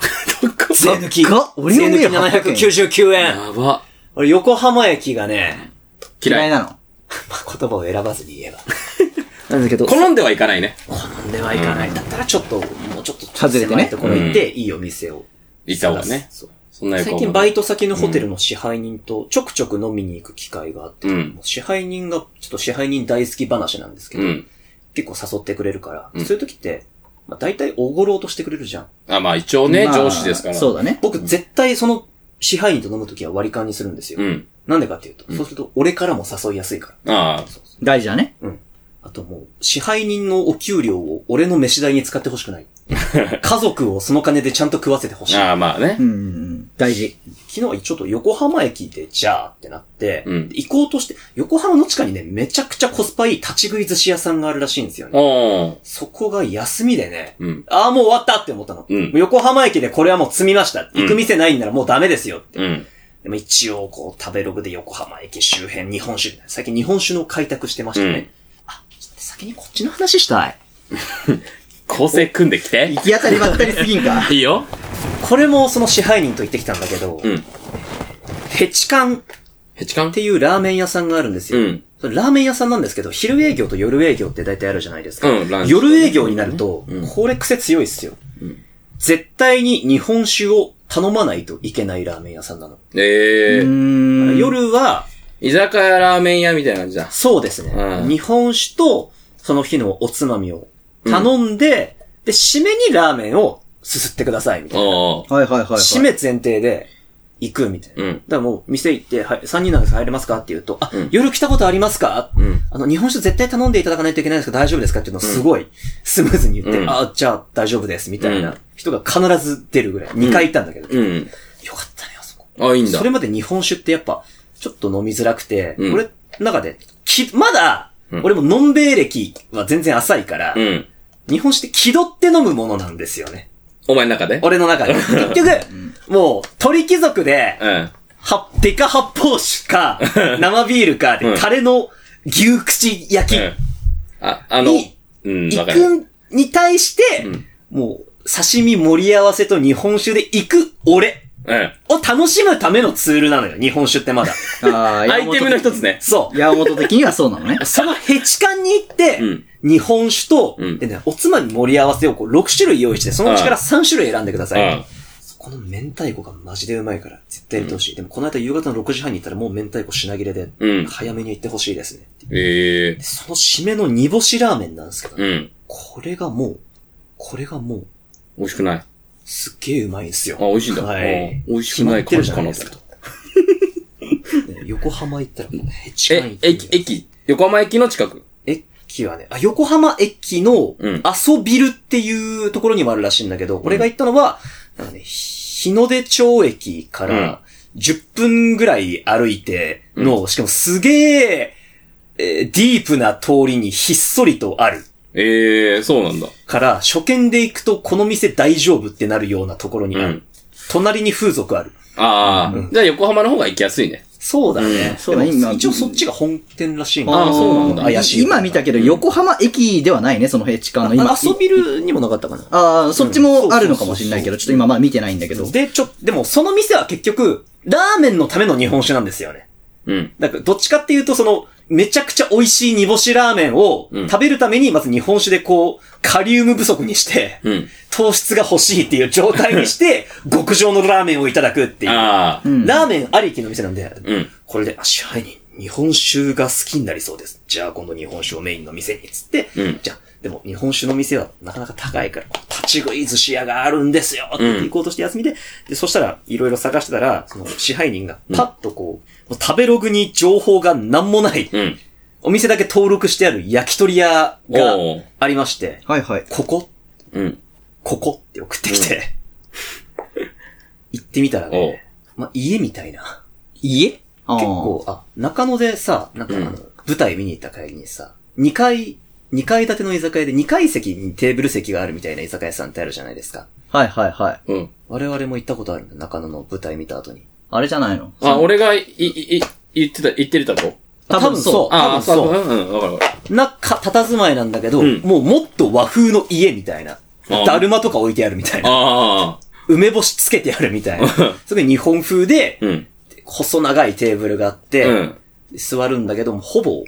[SPEAKER 3] う。
[SPEAKER 1] 税抜き。
[SPEAKER 2] オリオンビール
[SPEAKER 1] 税抜き799円。
[SPEAKER 3] やば。
[SPEAKER 1] 俺、横浜駅がね、
[SPEAKER 3] 嫌い。
[SPEAKER 2] 嫌いなの？
[SPEAKER 1] まあ、言葉を選ばずに言えば。
[SPEAKER 2] なんだけど、
[SPEAKER 3] 好んではいかないね。
[SPEAKER 1] 好んではいかない。だったらちょっと、もうちょっと、
[SPEAKER 2] 外れてね
[SPEAKER 1] ところ行って、いいお店を。
[SPEAKER 3] 行った方がね。
[SPEAKER 1] そう
[SPEAKER 3] そんな
[SPEAKER 1] 最近バイ
[SPEAKER 3] ト。
[SPEAKER 1] ト先のホテルの支配人とちょくちょく飲みに行く機会があって、
[SPEAKER 3] うん
[SPEAKER 1] もう支配人が、ちょっと支配人大好き話なんですけど、
[SPEAKER 3] うん。
[SPEAKER 1] 結構誘ってくれるから、
[SPEAKER 3] うん
[SPEAKER 1] そういう時って、まあ、大体おごろうとしてくれるじゃん。
[SPEAKER 3] あ、まあ一応ね、
[SPEAKER 2] まあ
[SPEAKER 3] 上司ですから。
[SPEAKER 2] そうだね。
[SPEAKER 1] 僕絶対その支配人と飲む時は割り勘にするんですよ。
[SPEAKER 3] うん。
[SPEAKER 1] なんでかっていうと、そうすると俺からも誘いやすいから。
[SPEAKER 3] ああ。
[SPEAKER 2] 大事だね。
[SPEAKER 1] うん。あともう、支配人のお給料を俺の飯代に使ってほしくない。家族をその金でちゃんと食わせてほしい。
[SPEAKER 3] ああ、まあね
[SPEAKER 2] う。んうんうん。大事。
[SPEAKER 1] 昨日ちょっと横浜駅でじゃあってなって、
[SPEAKER 3] うん
[SPEAKER 1] 行こうとして、横浜の地下にね、めちゃくちゃコスパいい立ち食い寿司屋さんがあるらしいんですよね。
[SPEAKER 3] おー。
[SPEAKER 1] そこが休みでね、
[SPEAKER 3] うん。
[SPEAKER 1] ああ、もう終わったって思ったの。
[SPEAKER 3] うん
[SPEAKER 1] 横浜駅でこれはもう積みました。
[SPEAKER 3] うん
[SPEAKER 1] 行く店ないんならもうダメですよって。
[SPEAKER 3] うん。
[SPEAKER 1] でも一応、こう、食べログで横浜駅周辺日本酒、最近日本酒の開拓してましたね。にこっちの話したい。
[SPEAKER 3] 構成組んできて
[SPEAKER 2] 行。き当たりばったりすぎんか。
[SPEAKER 3] いいよ。
[SPEAKER 1] これもその支配人と行ってきたんだけど、
[SPEAKER 3] うん。
[SPEAKER 1] ヘチカン
[SPEAKER 3] ヘチカン？
[SPEAKER 1] っていうラーメン屋さんがあるんですよ。
[SPEAKER 3] うん
[SPEAKER 1] それラーメン屋さんなんですけど、昼営業と夜営業って大体あるじゃないですか。
[SPEAKER 3] うんランチと
[SPEAKER 1] 夜営業になると、
[SPEAKER 3] うん
[SPEAKER 1] これ癖強いっすよ。
[SPEAKER 3] ん
[SPEAKER 1] 絶対に日本酒を頼まないといけないラーメン屋さんなの。
[SPEAKER 3] え
[SPEAKER 2] ーん。
[SPEAKER 1] 夜は、
[SPEAKER 3] 居酒屋ラーメン屋みたいな感じだ。
[SPEAKER 1] そうですね。
[SPEAKER 3] うん
[SPEAKER 1] 日本酒と、その日のおつまみを頼んで、で、締めにラーメンをすすってください、みたいな。
[SPEAKER 2] はいはいはい、はい。
[SPEAKER 1] 締め前提で行くみたいな。
[SPEAKER 3] うん
[SPEAKER 1] だからもう店行って、はい、3人なんですか入れますかって言うと、あ、
[SPEAKER 3] うん
[SPEAKER 1] 夜来たことありますか？
[SPEAKER 3] うん。
[SPEAKER 1] あの、日本酒絶対頼んでいただかないといけないんですけど大丈夫ですか？っていうのをすごいスムーズに言って、
[SPEAKER 3] うん
[SPEAKER 1] あ、じゃあ大丈夫です、みたい
[SPEAKER 3] うん
[SPEAKER 1] な人が必ず出るぐらい。2回行ったんだけど。
[SPEAKER 3] うん。
[SPEAKER 1] よかったね、あそこ。
[SPEAKER 3] あ、いいんだ
[SPEAKER 1] それ。まで日本酒ってやっぱ、ちょっと飲みづらくて、
[SPEAKER 3] うん
[SPEAKER 1] 俺、中で、き、まだ、
[SPEAKER 3] うん
[SPEAKER 1] 俺ものんべい歴は全然浅いから、
[SPEAKER 3] うん。
[SPEAKER 1] 日本酒って気取って飲むものなんですよね。
[SPEAKER 3] お前の中で？
[SPEAKER 1] 俺の中で。結局、もう、鳥貴族で、
[SPEAKER 3] うん。
[SPEAKER 1] は、デカ発泡酒か、生ビールかで、
[SPEAKER 3] うん
[SPEAKER 1] タレの牛口焼き、
[SPEAKER 3] うん。あ、あの
[SPEAKER 1] に、
[SPEAKER 3] うん、
[SPEAKER 1] 行
[SPEAKER 3] わかる。
[SPEAKER 1] くに対して、
[SPEAKER 3] うん
[SPEAKER 1] もう、刺身盛り合わせと日本酒で行く俺
[SPEAKER 3] うん。
[SPEAKER 1] を楽しむためのツールなのよ、日本酒ってまだ。
[SPEAKER 2] あ
[SPEAKER 3] アイテムの一つね。
[SPEAKER 1] そう。
[SPEAKER 2] 山本的にはそうなのね。
[SPEAKER 1] そのヘチカンに行って、
[SPEAKER 3] うん
[SPEAKER 1] 日本酒と、
[SPEAKER 3] うん
[SPEAKER 1] でね、おつまみ盛り合わせをこう6種類用意して、そのうちから3種類選んでください。
[SPEAKER 3] うん。
[SPEAKER 1] この明太子がマジでうまいから、絶対入れてほしい。でもこの間夕方の6時半に行ったらもう明太子品切れで、
[SPEAKER 3] うん
[SPEAKER 1] 早めに行ってほしいですね。
[SPEAKER 3] ええ
[SPEAKER 1] その締めの煮干しラーメンなんですけど、
[SPEAKER 3] うん。
[SPEAKER 1] これがもう、これがもう、
[SPEAKER 3] 美味しくない。
[SPEAKER 1] すっげえうまいんですよ。
[SPEAKER 3] あ、美味しいんだ。
[SPEAKER 1] はい
[SPEAKER 3] うん美味しくない感じかなと
[SPEAKER 1] 横浜行ったらもうヘチカン行っ、て
[SPEAKER 3] え駅、駅、横浜駅の近く？
[SPEAKER 1] 駅はね、あ、横浜駅の、
[SPEAKER 3] うん
[SPEAKER 1] 遊ビルっていうところにもあるらしいんだけど、俺が行ったのは、なんかね、日の出町駅から10分ぐらい歩いての、しかもすげえ、えーディープな通りにひっそりとある。
[SPEAKER 3] ええそうなんだ。
[SPEAKER 1] から、初見で行くとこの店大丈夫ってなるようなところにある。
[SPEAKER 3] うん
[SPEAKER 1] 隣に風俗ある。
[SPEAKER 3] ああ、じゃあ横浜の方が行きやすいね。
[SPEAKER 1] そうだね。
[SPEAKER 3] うん
[SPEAKER 2] そうだね今
[SPEAKER 1] でも一応そっちが本店らしいんだ
[SPEAKER 3] あーそうなんだ
[SPEAKER 1] 怪しい。
[SPEAKER 2] 今見たけど、横浜駅ではないね、その平地間の今。
[SPEAKER 1] あ遊びるにもなかったかな。
[SPEAKER 2] ああ、そっちもあるのかもしれないけど、ちょっと今まだ見てないんだけど。
[SPEAKER 1] で、ちょ、でもその店は結局、ラーメンのための日本酒なんですよね。
[SPEAKER 3] うん。
[SPEAKER 1] だから、どっちかっていうと、その、めちゃくちゃ美味しい煮干しラーメンを
[SPEAKER 3] うん
[SPEAKER 1] 食べるために、まず日本酒でこう、カリウム不足にして、
[SPEAKER 3] うん。
[SPEAKER 1] 糖質が欲しいっていう状態にして、極上のラーメンをいただくっていう。
[SPEAKER 3] ああ、
[SPEAKER 2] うん
[SPEAKER 1] ラーメンありきの店なんで、
[SPEAKER 3] うん。
[SPEAKER 1] これで、あ、支配人、日本酒が好きになりそうです。じゃあ今度日本酒をメインの店に、つって、
[SPEAKER 3] うん
[SPEAKER 1] じゃあ、でも日本酒の店はなかなか高いから、こう立ち食い寿司屋があるんですよって行こうとして休みで、で、そしたら、いろいろ探してたら、その支配人がパッとこう、食べログに情報が何もない、
[SPEAKER 3] うん。
[SPEAKER 1] お店だけ登録してある焼き鳥屋がありまして、
[SPEAKER 2] はいはい。
[SPEAKER 1] ここ
[SPEAKER 3] うん。
[SPEAKER 1] ここって送ってきて、行ってみたらね、まあ、家みたいな。
[SPEAKER 2] 家あ
[SPEAKER 1] 結構、あ、中野でさ、なんかあの、舞台見に行った帰りにさ、2階、2階建ての居酒屋で2階席にテーブル席があるみたいな居酒屋さんってあるじゃないですか。
[SPEAKER 2] あ。はいはいはい。
[SPEAKER 3] うん。
[SPEAKER 1] 我々も行ったことあるんだ、中野の舞台見た後に。
[SPEAKER 2] あれじゃないの？
[SPEAKER 3] あ、俺がい、い、い、言ってた、言ってるだと
[SPEAKER 1] あ多分そう。多
[SPEAKER 3] ああ、
[SPEAKER 1] 分そう。
[SPEAKER 3] う。うん、わかるわかる。
[SPEAKER 1] な、か、佇まいなんだけど、
[SPEAKER 3] うん
[SPEAKER 1] もうもっと和風の家みたいな。
[SPEAKER 3] あ
[SPEAKER 1] だるまとか置いてあるみたいな。
[SPEAKER 3] ああ、
[SPEAKER 1] 梅干しつけてあるみたいな。それで日本風で、
[SPEAKER 3] うん。
[SPEAKER 1] 細長いテーブルがあって、
[SPEAKER 3] うん。
[SPEAKER 1] 座るんだけども、ほぼ、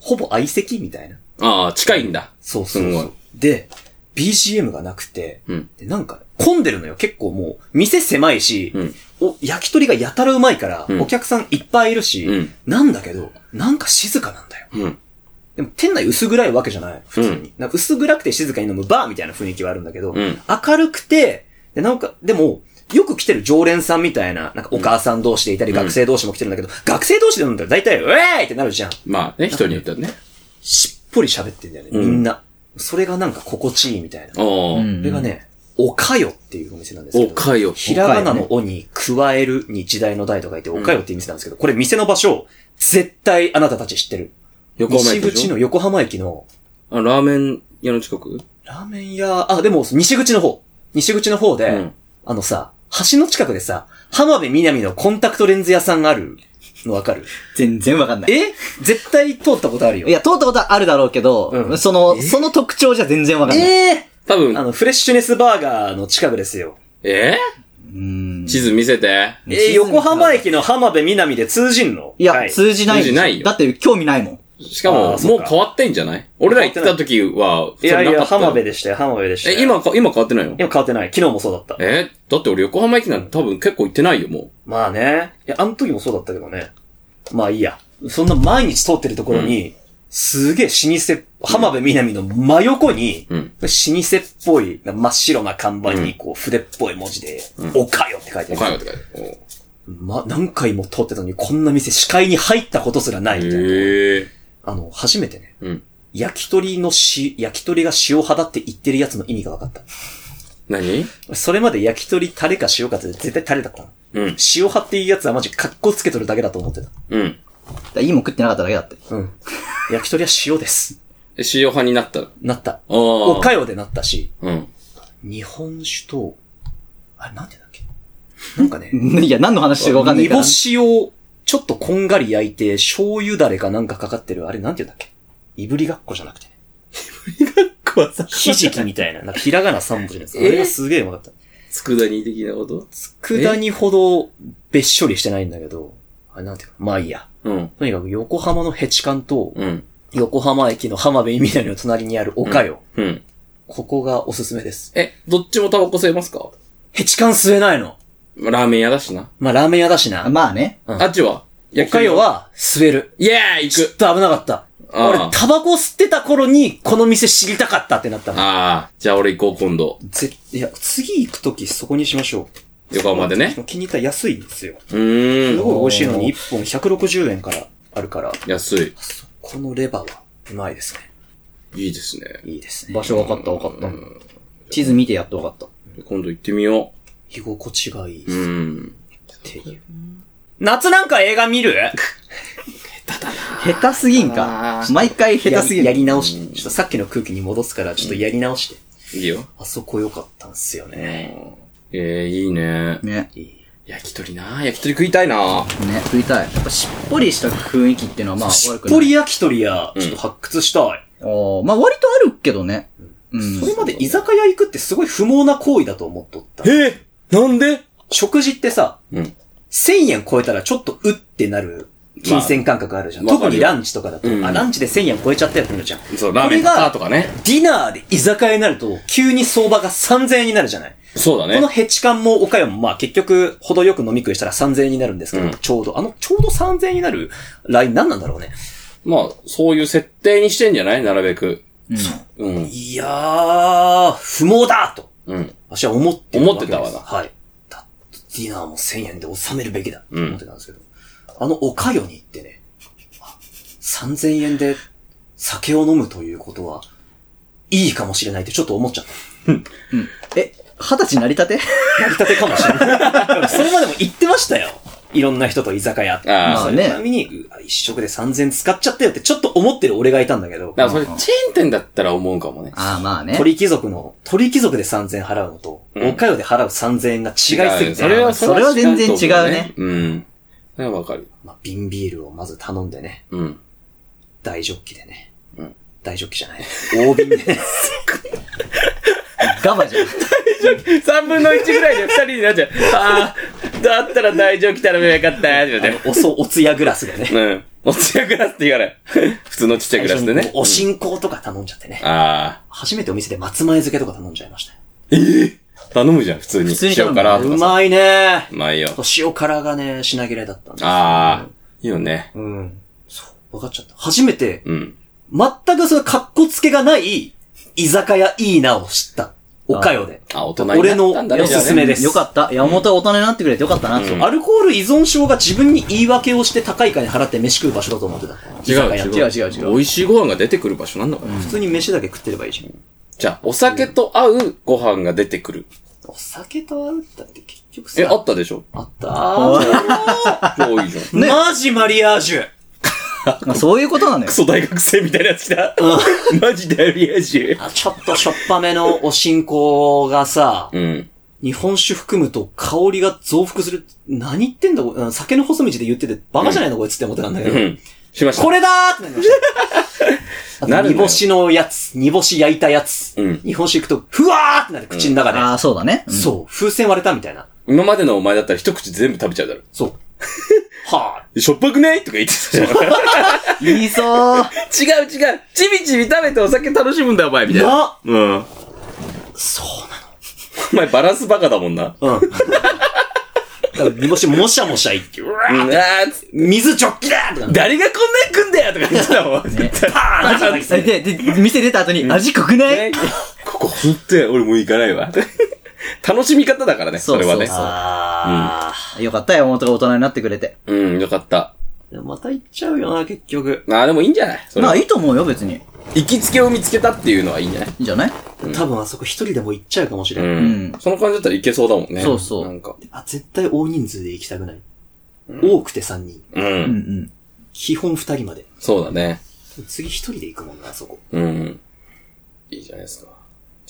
[SPEAKER 1] ほぼ相席みたいな。
[SPEAKER 3] ああ、近いんだ。
[SPEAKER 1] そうそうそう。で、BGM がなくて、
[SPEAKER 3] うん。
[SPEAKER 1] でなんか、混んでるのよ。結構もう、店狭いし、
[SPEAKER 3] うん。
[SPEAKER 1] お、焼き鳥がやたらうまいから、
[SPEAKER 3] うん
[SPEAKER 1] お客さんいっぱいいるし、
[SPEAKER 3] うん
[SPEAKER 1] なんだけど、なんか静かなんだよ。
[SPEAKER 3] うん。
[SPEAKER 1] でも店内薄暗いわけじゃない。普通に。なんか薄暗くて静かに飲むバーみたいな雰囲気はあるんだけど、
[SPEAKER 3] うん
[SPEAKER 1] 明るくて、で、なんか、でも、よく来てる常連さんみたいな、なんかお母さん同士でいたり、
[SPEAKER 3] うん
[SPEAKER 1] 学生同士も来てるんだけど、学生同士で飲んだら大体、ウェーイってなるじゃん。
[SPEAKER 3] まあね、人によってはね。
[SPEAKER 1] ぽり喋ってんだよね、みんな。それがなんか心地いいみたいな。
[SPEAKER 3] おー。
[SPEAKER 2] うん
[SPEAKER 1] これがね、おかよっていうお店なんですけど。
[SPEAKER 3] おかよ
[SPEAKER 1] ひらがなのおに、加える日大の大と書いて、おかよっていう店なんですけど、これ店の場所、絶対あなたたち知ってる。西
[SPEAKER 3] 横浜駅でしょ？
[SPEAKER 1] 口の横浜駅の、
[SPEAKER 3] あ、ラーメン屋の近く？
[SPEAKER 1] ラーメン屋、あ、でも、西口の方。西口の方で、
[SPEAKER 3] うん
[SPEAKER 1] あのさ、橋の近くでさ、浜辺美波のコンタクトレンズ屋さんがあるの わかる
[SPEAKER 2] 全然わかんない。
[SPEAKER 1] え？絶対通ったことあるよ。
[SPEAKER 2] いや、通ったことはあるだろうけど、
[SPEAKER 1] うん
[SPEAKER 2] その、
[SPEAKER 1] え？
[SPEAKER 2] その特徴じゃ全然わかんない。
[SPEAKER 1] ええ
[SPEAKER 3] 多分
[SPEAKER 1] あ、の、フレッシュネスバーガーの近くですよ。
[SPEAKER 3] え？
[SPEAKER 2] うん
[SPEAKER 3] 地図見せて。
[SPEAKER 1] えー横浜駅の浜辺美波で通じんの？
[SPEAKER 2] いや、
[SPEAKER 1] はい
[SPEAKER 2] 通じない。
[SPEAKER 3] 通じないよ
[SPEAKER 2] だって興味ないもん。
[SPEAKER 3] しかも、もう変わってんじゃない？俺ら行ってた時は、
[SPEAKER 1] いやいや、浜辺
[SPEAKER 3] で。
[SPEAKER 1] でしたよ、浜辺でしたよ。
[SPEAKER 3] え、今か、今変わってないの？
[SPEAKER 1] 今変わってない。昨日もそうだった。
[SPEAKER 3] え？だって俺横浜駅なんて多分結構行ってないよ、も
[SPEAKER 1] まあね。いや、あの時もそうだったけどね。まあいいや。そんな毎日通ってるところに、すげえ老舗、浜辺美波の真横に、
[SPEAKER 3] うん
[SPEAKER 1] 老舗っぽい、真っ白な看板に、こう、筆っぽい文字で、おかよって書いて
[SPEAKER 3] う。
[SPEAKER 1] ある。
[SPEAKER 3] おかよって書いてある
[SPEAKER 1] ま、何回も通ってたのに、こんな店、視界に入ったことすらないみたいな。
[SPEAKER 3] へえ。
[SPEAKER 1] あの、初めてね、
[SPEAKER 3] うん。
[SPEAKER 1] 焼き鳥のし、焼き鳥が塩派だって言ってるやつの意味が分かった。
[SPEAKER 3] 何？
[SPEAKER 1] それまで焼き鳥タレか塩かって絶対タレだったの。
[SPEAKER 3] うん。
[SPEAKER 1] 塩派っていうやつはマジ格好つけとるだけだと思ってた。
[SPEAKER 3] うん。
[SPEAKER 2] だいいもん食ってなかっただけだって。
[SPEAKER 1] うん。焼き鳥は塩です。
[SPEAKER 3] え塩派になった？
[SPEAKER 1] なった。
[SPEAKER 3] あ。
[SPEAKER 1] おかよでなったし、
[SPEAKER 3] うん。
[SPEAKER 1] 日本酒と、あれなんてだっけ？なんかね、
[SPEAKER 2] いや、何の話してるかわかんない
[SPEAKER 1] 煮
[SPEAKER 2] から。
[SPEAKER 1] 干しをちょっとこんがり焼いて、醤油だれかなんかかかってる、あれなんて言うんだっけ？いぶりがっこじゃなくてね。ひじきみたいな、なんかひらがな3文字のやつ。あれがすげえうまかった。
[SPEAKER 3] 佃煮的なこと？
[SPEAKER 1] 佃煮ほどべっしょりしてないんだけど、あれなんていうのまあいいや。
[SPEAKER 3] うん。
[SPEAKER 1] とにかく横浜のヘチカンと、
[SPEAKER 3] うん。
[SPEAKER 1] 横浜駅の浜辺みたいの隣にある岡よ。
[SPEAKER 3] うん。
[SPEAKER 1] ここがおすすめです。
[SPEAKER 3] え、どっちもタバコ吸えますか？
[SPEAKER 1] ヘチカン吸えないの。
[SPEAKER 3] ラーメン屋だしな。
[SPEAKER 1] まあラーメン屋だしな。
[SPEAKER 2] まあね。
[SPEAKER 1] うん
[SPEAKER 3] あっちは？
[SPEAKER 1] 岡よは吸える。
[SPEAKER 3] イエーイ
[SPEAKER 1] ちょ
[SPEAKER 3] 行く
[SPEAKER 1] っと危なかった。
[SPEAKER 3] ああ
[SPEAKER 1] 俺、タバコ吸ってた頃に、この店知りたかったってなったの。
[SPEAKER 3] ああ、じゃあ俺行こう今度。
[SPEAKER 1] ぜ、いや、次行くときそこにしましょう。
[SPEAKER 3] 横浜でね。
[SPEAKER 1] 気に入ったら安いんですよ。
[SPEAKER 3] うーん。
[SPEAKER 1] すごい美味しいのに1本160円からあるから、
[SPEAKER 3] 安い。
[SPEAKER 1] このレバーはうまいですね。
[SPEAKER 3] いいですね。
[SPEAKER 1] いいですね。
[SPEAKER 2] 場所分かった分かった。地図見てやっと分かった。
[SPEAKER 3] 今度行ってみよ
[SPEAKER 1] 居心地がいいっ
[SPEAKER 3] う。うん。
[SPEAKER 1] ていう。夏なんか映画見る？
[SPEAKER 2] 下手すぎんか。毎回下手すぎる。
[SPEAKER 1] やりやり直し、ちょっとさっきの空気に戻すから、ちょっとやり直して。
[SPEAKER 3] いいよ。
[SPEAKER 1] あそこ良かったんすよね。
[SPEAKER 3] ええいいね。
[SPEAKER 2] ね。
[SPEAKER 1] いい
[SPEAKER 3] 焼き鳥な焼き鳥食いたいな
[SPEAKER 2] ね、食いたい。やっぱしっぽりした雰囲気っていうのはまあ
[SPEAKER 1] しっ。ぽり焼き鳥や、ちょっと発掘したい。
[SPEAKER 2] おーまあ割とあるけどね。うん。
[SPEAKER 1] それまで居酒屋行くってすごい不毛な行為だと思っとった。
[SPEAKER 3] えなんで？
[SPEAKER 1] 食事ってさ、
[SPEAKER 3] うん。
[SPEAKER 1] 1000円超えたらちょっとうってなる金銭感覚あるじゃん。
[SPEAKER 3] まあ
[SPEAKER 1] 特にランチとかだと、
[SPEAKER 3] うん
[SPEAKER 1] あ、ランチで1000円超えちゃったよってなるじゃん。
[SPEAKER 3] そう、ラーメンパターとかね。
[SPEAKER 1] ディナーで居酒屋になると、急に相場が3000円になるじゃない？
[SPEAKER 3] そうだね
[SPEAKER 1] この。ヘチカンも岡山もまあ結局、程よく飲み食いしたら3000円になるんですけど、
[SPEAKER 3] うん
[SPEAKER 1] ちょうど、あの、ちょうど3000円になるライン何なんだろうね？
[SPEAKER 3] まあ、そういう設定にしてんじゃない？なるべく。うん。
[SPEAKER 1] いやー、不毛だと。
[SPEAKER 3] うん。
[SPEAKER 1] 私は思って
[SPEAKER 3] 思ってたわな
[SPEAKER 1] はい。だディナーも1000円で収めるべきだ。と
[SPEAKER 3] うん
[SPEAKER 1] 思ってたんですけど。あの、おかよに行ってね、あ3000円で酒を飲むということは、いいかもしれないってちょっと思っちゃった。
[SPEAKER 2] え、二十歳なりたて？
[SPEAKER 1] やりたてかもしれない。それまでも言ってましたよ。いろんな人と居酒屋。
[SPEAKER 3] ああ
[SPEAKER 1] そ
[SPEAKER 2] まあね
[SPEAKER 1] れちなみに、うわ一食で3000円使っちゃったよってちょっと思ってる俺がいたんだけど、
[SPEAKER 3] だからそれ、チェーン店だったら思うかもね。
[SPEAKER 2] ああ、まあね。
[SPEAKER 1] 鳥貴族の、鳥貴族で3000円払うのと、
[SPEAKER 3] うん
[SPEAKER 1] おかよで払う3000円が違いすぎて、
[SPEAKER 3] それは、
[SPEAKER 2] それは全然違うね
[SPEAKER 3] うん。それはわかる。
[SPEAKER 1] まあ、瓶ビールをまず頼んでね、
[SPEAKER 3] うん。
[SPEAKER 1] 大ジョッキでね。
[SPEAKER 3] うん
[SPEAKER 1] 大ジョッキじゃない。大瓶でね。
[SPEAKER 2] ガバじゃん。
[SPEAKER 3] 3分の1ぐらいで2人になっちゃう。ああ、だったら大丈夫来たらよかったって。
[SPEAKER 1] おそ、おつやグラスでね。
[SPEAKER 3] うん。おつやグラスって言わない。普通のちっちゃいグラスでね。
[SPEAKER 1] お進行とか頼んじゃってね。
[SPEAKER 3] ああ。
[SPEAKER 1] 初めてお店で松前漬けとか頼んじゃいましたよ。
[SPEAKER 3] 頼むじゃん、普通に。
[SPEAKER 2] 普通に
[SPEAKER 3] 塩辛とかさ。
[SPEAKER 1] うまいね
[SPEAKER 3] うまいよ。
[SPEAKER 1] 塩辛がね、品切れだったんですよ
[SPEAKER 3] ああ。いいよね。
[SPEAKER 1] うん。そう、分かっちゃった。初めて、
[SPEAKER 3] うん。
[SPEAKER 1] 全くその格好つけがない、居酒屋いいなを知った。おかよで。
[SPEAKER 3] あ、大人に
[SPEAKER 1] 俺の
[SPEAKER 3] なったんだね。
[SPEAKER 1] おすすめです。
[SPEAKER 2] よかった。山本は大人になってくれてよかったな。
[SPEAKER 3] うん
[SPEAKER 1] アルコール依存症が自分に言い訳をして高い金払って飯食う場所だと思ってた。
[SPEAKER 3] 違う
[SPEAKER 2] 違う違う違う
[SPEAKER 3] 美味しいご飯が出てくる場所なんだから。
[SPEAKER 1] 普通に飯だけ食ってればいいじゃん。
[SPEAKER 3] じゃあ、お酒と合うご飯が出てくる。
[SPEAKER 1] お酒と合うったって結局さ。
[SPEAKER 3] え、あったでしょ？
[SPEAKER 1] あったー。
[SPEAKER 3] じゃあいいじゃん。
[SPEAKER 1] マジマリアージュ。
[SPEAKER 2] まあそういうことなのよ
[SPEAKER 3] ク。ソ大学生みたいなやつ来た。マジでリア充。
[SPEAKER 1] あちょっとしょっぱめのお進行がさ、
[SPEAKER 3] うん。
[SPEAKER 1] 日本酒含むと香りが増幅する。何言ってんだこれ酒の細道で言っててバカじゃないのこいつって思ってたんだけど。
[SPEAKER 3] うん。しました。
[SPEAKER 1] これだーってなりました。あ
[SPEAKER 3] なる
[SPEAKER 1] 煮干しのやつ、煮干し焼いたやつ。
[SPEAKER 3] うん
[SPEAKER 1] 日本酒行くと、ふわーってなる口の中で。
[SPEAKER 2] ああ、そうだね。うん
[SPEAKER 1] そう、風船割れたみたいな。
[SPEAKER 3] 今までのお前だったら一口全部食べちゃうだろ。
[SPEAKER 1] そう。は
[SPEAKER 3] しょっぱくないとか言ってたじゃん。
[SPEAKER 2] 言いそう。
[SPEAKER 3] 違う違う。ちびちび食べてお酒楽しむんだよ、お前、みたいな。
[SPEAKER 1] な
[SPEAKER 3] うん。
[SPEAKER 1] そう
[SPEAKER 3] お前バランスバカだもんな。
[SPEAKER 1] なの。うん。だから煮干しもしゃもしゃいって、うわ
[SPEAKER 3] うん、
[SPEAKER 1] 水ジョッキだとか。
[SPEAKER 3] 誰がこんなに食んだよとか言ってたもん。絶対。
[SPEAKER 1] パーンって
[SPEAKER 2] で、で、店出た後に、味濃くない？
[SPEAKER 3] ねここほんとや、俺もう行かないわ。楽しみ方だからね、それはね。
[SPEAKER 2] そうそう
[SPEAKER 1] あ
[SPEAKER 2] よかったよ、妹が大人になってくれて。
[SPEAKER 3] うん、よかった。
[SPEAKER 1] また行っちゃうよな、結局。
[SPEAKER 3] ああ、でもいいんじゃない？それは
[SPEAKER 2] まあいいと思うよ、別に。い
[SPEAKER 3] 行きつけを見つけたっていうのはいいんじゃない？
[SPEAKER 2] いんじゃない？
[SPEAKER 1] 多分あそこ一人でも行っちゃうかもしれ
[SPEAKER 3] う
[SPEAKER 1] ない。
[SPEAKER 3] ん。その感じだったらいけそうだもんね。
[SPEAKER 2] そうそう
[SPEAKER 3] なんか。
[SPEAKER 1] あ、絶対大人数で行きたくない。多くて3人。
[SPEAKER 3] う。
[SPEAKER 2] うんん
[SPEAKER 1] 基本2人まで。
[SPEAKER 3] そうだね。
[SPEAKER 1] 次一人で行くもんな、あそこ。
[SPEAKER 3] うん。いいじゃないですか。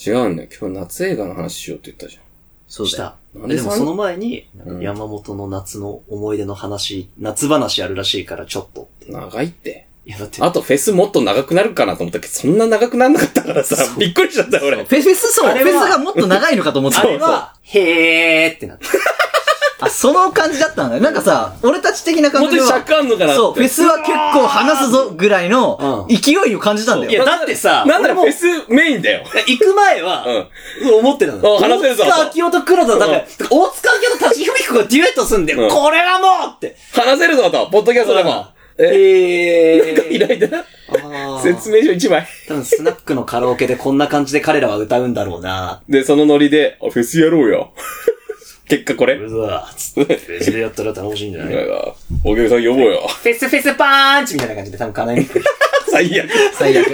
[SPEAKER 3] 違うんだよ。今日夏映画の話しようって言ったじゃん。
[SPEAKER 2] そうだよ。
[SPEAKER 3] で
[SPEAKER 1] もその前に、
[SPEAKER 3] うん
[SPEAKER 1] 山本の夏の思い出の話、夏話あるらしいからちょっとって。
[SPEAKER 3] 長いって。
[SPEAKER 1] いや、だって、
[SPEAKER 3] あとフェスもっと長くなるかなと思ったけど、そんな長くなんなかったからさ、びっくりしちゃったよ、俺。
[SPEAKER 2] フェフェス、そう、フ
[SPEAKER 1] あれは
[SPEAKER 2] ェスがもっと長いのかと思って
[SPEAKER 1] あ
[SPEAKER 2] た。
[SPEAKER 1] れは、へーってなって。
[SPEAKER 2] あ、その感じだったんだよ。なんかさ、俺たち的な感
[SPEAKER 3] もっと
[SPEAKER 2] じでは。
[SPEAKER 3] 尺あんのかな。
[SPEAKER 2] そう、フェスは結構話すぞぐらいの
[SPEAKER 1] うん
[SPEAKER 2] 勢いを感じたんだよ。
[SPEAKER 1] いや、だってさ、
[SPEAKER 3] なんならフェスメインだよ。
[SPEAKER 1] 行く前は、思ってたの。
[SPEAKER 3] うん話せるぞ
[SPEAKER 1] 大塚明夫と黒田、なんか、大塚明夫と立木文彦がデュエットすんだよ。
[SPEAKER 3] うん
[SPEAKER 1] これはもうって。
[SPEAKER 3] 話せるぞと、ポッドキャストでも。え、
[SPEAKER 1] え
[SPEAKER 3] なんか依頼だな。説明書一枚。
[SPEAKER 1] 多分スナックのカラオケでこんな感じで彼らは歌うんだろうな。
[SPEAKER 3] で、そのノリで、あフェスやろうよ。結果これ？
[SPEAKER 1] うわつって、フェスでやったら楽しいんじゃない？
[SPEAKER 3] お客さん呼ぼうよ。
[SPEAKER 1] フェスフェスパーンチみたいな感じで多分叶えにくい。
[SPEAKER 3] 最悪。
[SPEAKER 2] 最悪。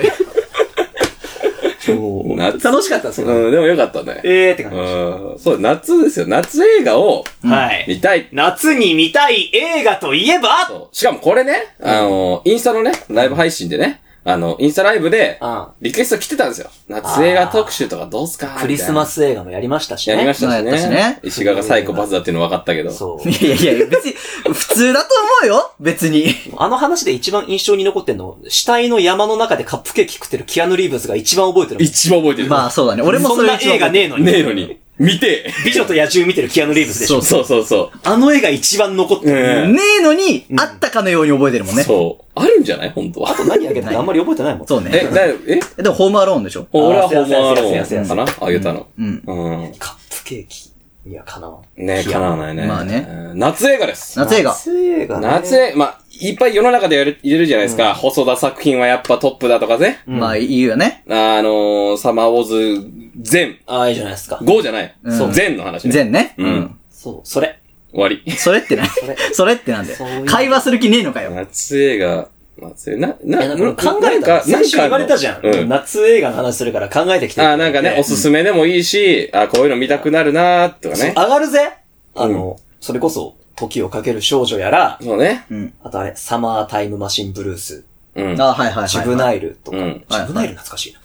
[SPEAKER 3] 夏。
[SPEAKER 1] 楽しかったですよ。
[SPEAKER 3] うん、でもよかったね。
[SPEAKER 1] えーって感じ。
[SPEAKER 3] うん、そう、夏ですよ。夏映画を
[SPEAKER 1] はい。
[SPEAKER 3] 見たい。
[SPEAKER 1] 夏に見たい映画といえば？
[SPEAKER 3] そうしかもこれね、あの、インスタのね、ライブ配信でね、あの、インスタライブで
[SPEAKER 1] うん、
[SPEAKER 3] リクエスト来てたんですよ。夏映画特集とかどうすか？
[SPEAKER 1] クリスマ
[SPEAKER 3] ス
[SPEAKER 1] ス映画もやりましたしね。
[SPEAKER 3] やりましたし
[SPEAKER 2] やったし
[SPEAKER 3] ね
[SPEAKER 2] ね。
[SPEAKER 3] 石川がサイコパスだっていうの分かったけど。
[SPEAKER 1] そう。
[SPEAKER 2] いやいや、別に、普通だと思うよ別に。
[SPEAKER 1] あの話で一番印象に残ってんの、死体の山の中でカップケーキ食ってるキアヌ・リーブスが一番覚えてる。
[SPEAKER 3] 一番覚えてる。
[SPEAKER 2] まあそうだね。俺も
[SPEAKER 1] そんな映画ねえのに。
[SPEAKER 3] ねえのに。見て。
[SPEAKER 1] 美女と野獣見てるキアヌ・リーブスでしょ？
[SPEAKER 3] そうそうそ
[SPEAKER 1] あの絵が一番残って
[SPEAKER 3] う。
[SPEAKER 1] る。
[SPEAKER 3] ね
[SPEAKER 2] ねえのに、あったかのように覚えてるもん
[SPEAKER 3] え。
[SPEAKER 2] ね。
[SPEAKER 3] そう。あるんじゃない？本当は。
[SPEAKER 1] あと何あげたかあんまり覚えてないもん。
[SPEAKER 2] そうね。
[SPEAKER 3] え、だよ、え
[SPEAKER 2] でも、ホームアローンでしょ？
[SPEAKER 3] 俺はホームアローンかなあげたの。
[SPEAKER 2] うん。
[SPEAKER 3] うん。
[SPEAKER 1] カップケーキにはかなわん。
[SPEAKER 3] ねえ、叶わないね。
[SPEAKER 2] まあね
[SPEAKER 3] うん。夏映画です。
[SPEAKER 2] 夏映画。
[SPEAKER 1] 夏映画ね。
[SPEAKER 3] 夏映画、まあ、いっぱい世の中でやる、入れるじゃないですか。細田作品はやっぱトップだとかね。
[SPEAKER 2] まあ、いいよね。
[SPEAKER 3] あのー、サマーウォーズ、全。
[SPEAKER 1] ああ、いいじゃないですか。
[SPEAKER 3] 5じゃない。
[SPEAKER 2] うん
[SPEAKER 3] そう、全の話ね。
[SPEAKER 2] 全ね。
[SPEAKER 3] うん。
[SPEAKER 1] そう、それ。
[SPEAKER 3] 終わり。
[SPEAKER 2] それってな
[SPEAKER 1] れ
[SPEAKER 2] それってなんだよ。
[SPEAKER 1] そういう
[SPEAKER 2] 会話する気ねえのかよ。
[SPEAKER 3] 夏映画、夏映画、な、な、
[SPEAKER 1] なんか考えた？ら、先週言われたじゃん。
[SPEAKER 3] うん。
[SPEAKER 1] 夏映画の話するから考えてきて。
[SPEAKER 3] あ、なんかね、おすすめでもいいし、あ、こういうの見たくなるなーとか
[SPEAKER 1] そう
[SPEAKER 3] ね。
[SPEAKER 1] 上がるぜあの、それこそ、時をかける少女やら、
[SPEAKER 3] そうね。
[SPEAKER 2] うん。
[SPEAKER 1] あとあれ、サマータイムマシンブルース、
[SPEAKER 3] うん。
[SPEAKER 2] あ、はいはいはい。
[SPEAKER 1] ジブナイルとか。
[SPEAKER 3] うん
[SPEAKER 1] ジブナイル懐かしいな。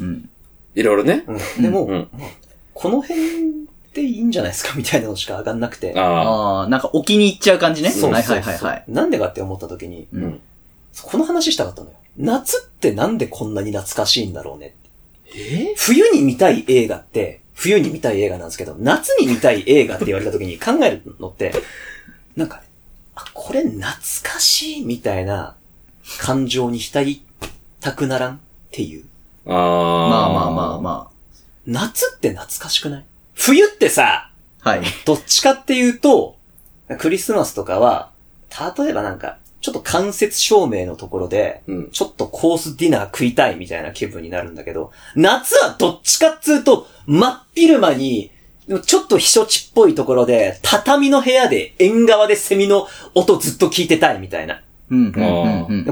[SPEAKER 2] うん。
[SPEAKER 3] いろいろね。
[SPEAKER 1] うんでも、
[SPEAKER 3] うん
[SPEAKER 1] まあこの辺でいいんじゃないですかみたいなのしか上がんなくて。
[SPEAKER 3] あ
[SPEAKER 2] ああ、なんか置きに行っちゃう感じね。
[SPEAKER 1] そう
[SPEAKER 2] はい
[SPEAKER 1] そうそう
[SPEAKER 2] はいはいはい。
[SPEAKER 1] なんでかって思った時に。この話したかったのよ。夏ってなんでこんなに懐かしいんだろうねって。
[SPEAKER 3] え？
[SPEAKER 1] 冬に見たい映画って、冬に見たい映画なんですけど、夏に見たい映画って言われた時に考えるのって、なんかね、あ、これ懐かしいみたいな感情に浸りたくならん？っていう。
[SPEAKER 3] ああ。
[SPEAKER 2] まあまあまあま
[SPEAKER 1] 夏って懐かしくない？冬ってさ、
[SPEAKER 2] あ。はい。
[SPEAKER 1] どっちかっていうと、クリスマスとかは、例えばなんか、ちょっと間接照明のところで、
[SPEAKER 3] うん。
[SPEAKER 1] ちょっとコースディナー食いたいみたいな気分になるんだけど、夏はどっちかっつうと、真っ昼間に、ちょっと避暑地っぽいところで、畳の部屋で縁側でセミの音ずっと聞いてたいみたいな。
[SPEAKER 2] うん。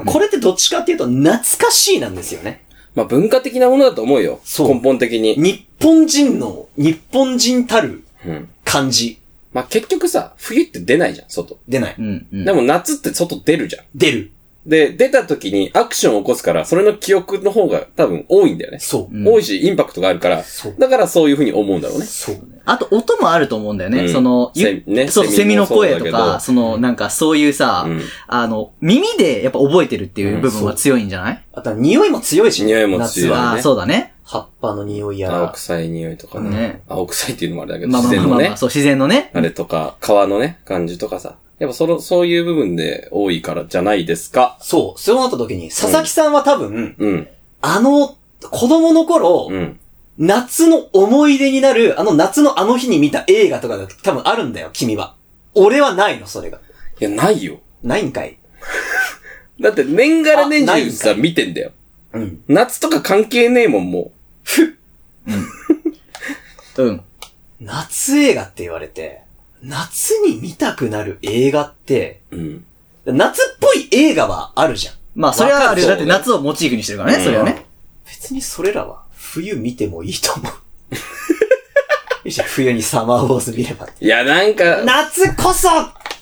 [SPEAKER 1] これってどっちかっていうと、懐かしいなんですよね。
[SPEAKER 3] まあ文化的なものだと思うよ。
[SPEAKER 1] そう
[SPEAKER 3] 根本的に。
[SPEAKER 1] 日本人の、日本人たる
[SPEAKER 3] うん。
[SPEAKER 1] 感じ、
[SPEAKER 3] まあ結局さ、冬って出ないじゃん、外。
[SPEAKER 1] 出ない。
[SPEAKER 2] うんうん。
[SPEAKER 3] でも夏って外出るじゃん。
[SPEAKER 1] 出る。
[SPEAKER 3] で、出た時にアクションを起こすから、それの記憶の方が多分多いんだよね。
[SPEAKER 1] そう。
[SPEAKER 2] うん
[SPEAKER 3] 多いし、インパクトがあるから
[SPEAKER 1] そう、
[SPEAKER 3] だからそういう風に思うんだろうね。
[SPEAKER 1] そう。
[SPEAKER 2] あと、音もあると思うんだよね。
[SPEAKER 3] うん
[SPEAKER 2] その、
[SPEAKER 3] ね
[SPEAKER 2] そう、
[SPEAKER 3] セミ
[SPEAKER 2] の声とか、その、なんかそういうさ、
[SPEAKER 3] うん
[SPEAKER 2] あの、耳でやっぱ覚えてるっていう部分は強いんじゃない、
[SPEAKER 1] あとは匂いも強いし、
[SPEAKER 3] 匂いも強い
[SPEAKER 1] 夏は
[SPEAKER 2] ああ、そうだね。
[SPEAKER 1] 葉っぱの匂いやら。
[SPEAKER 3] 青臭い匂いとかね。
[SPEAKER 2] ね
[SPEAKER 3] 青臭いっていうのもあれだけど、
[SPEAKER 2] まあま
[SPEAKER 3] 自然のね
[SPEAKER 2] あまあまあ、。そう、自然のね。
[SPEAKER 3] あれとか、川のね、感じとかさ。やっぱその、そういう部分で多いからじゃないですか。
[SPEAKER 1] そう。そうなった時に、佐々木さんは多分、
[SPEAKER 3] うん。
[SPEAKER 1] あの、子供の頃、
[SPEAKER 3] うん。
[SPEAKER 1] 夏の思い出になる、あの夏のあの日に見た映画とかが多分あるんだよ、君は。俺はないの、それが。
[SPEAKER 3] いや、ないよ。
[SPEAKER 1] ないんかい。
[SPEAKER 3] だって年がら年
[SPEAKER 1] あないんかい
[SPEAKER 3] 中さ、見てんだよ。
[SPEAKER 1] うん。
[SPEAKER 3] 夏とか関係ねえもん、も
[SPEAKER 2] うん。
[SPEAKER 1] 夏映画って言われて、夏に見たくなる映画って、
[SPEAKER 3] う。うん。
[SPEAKER 1] 夏っぽい映画はあるじゃん。
[SPEAKER 2] まあ、それはあるだって夏をモチーフにしてるからね、それはね。
[SPEAKER 1] 別にそれらは冬見てもいいと思う。冬にサマーウォーズ見れば。
[SPEAKER 3] いや、なんか、
[SPEAKER 1] 夏こそ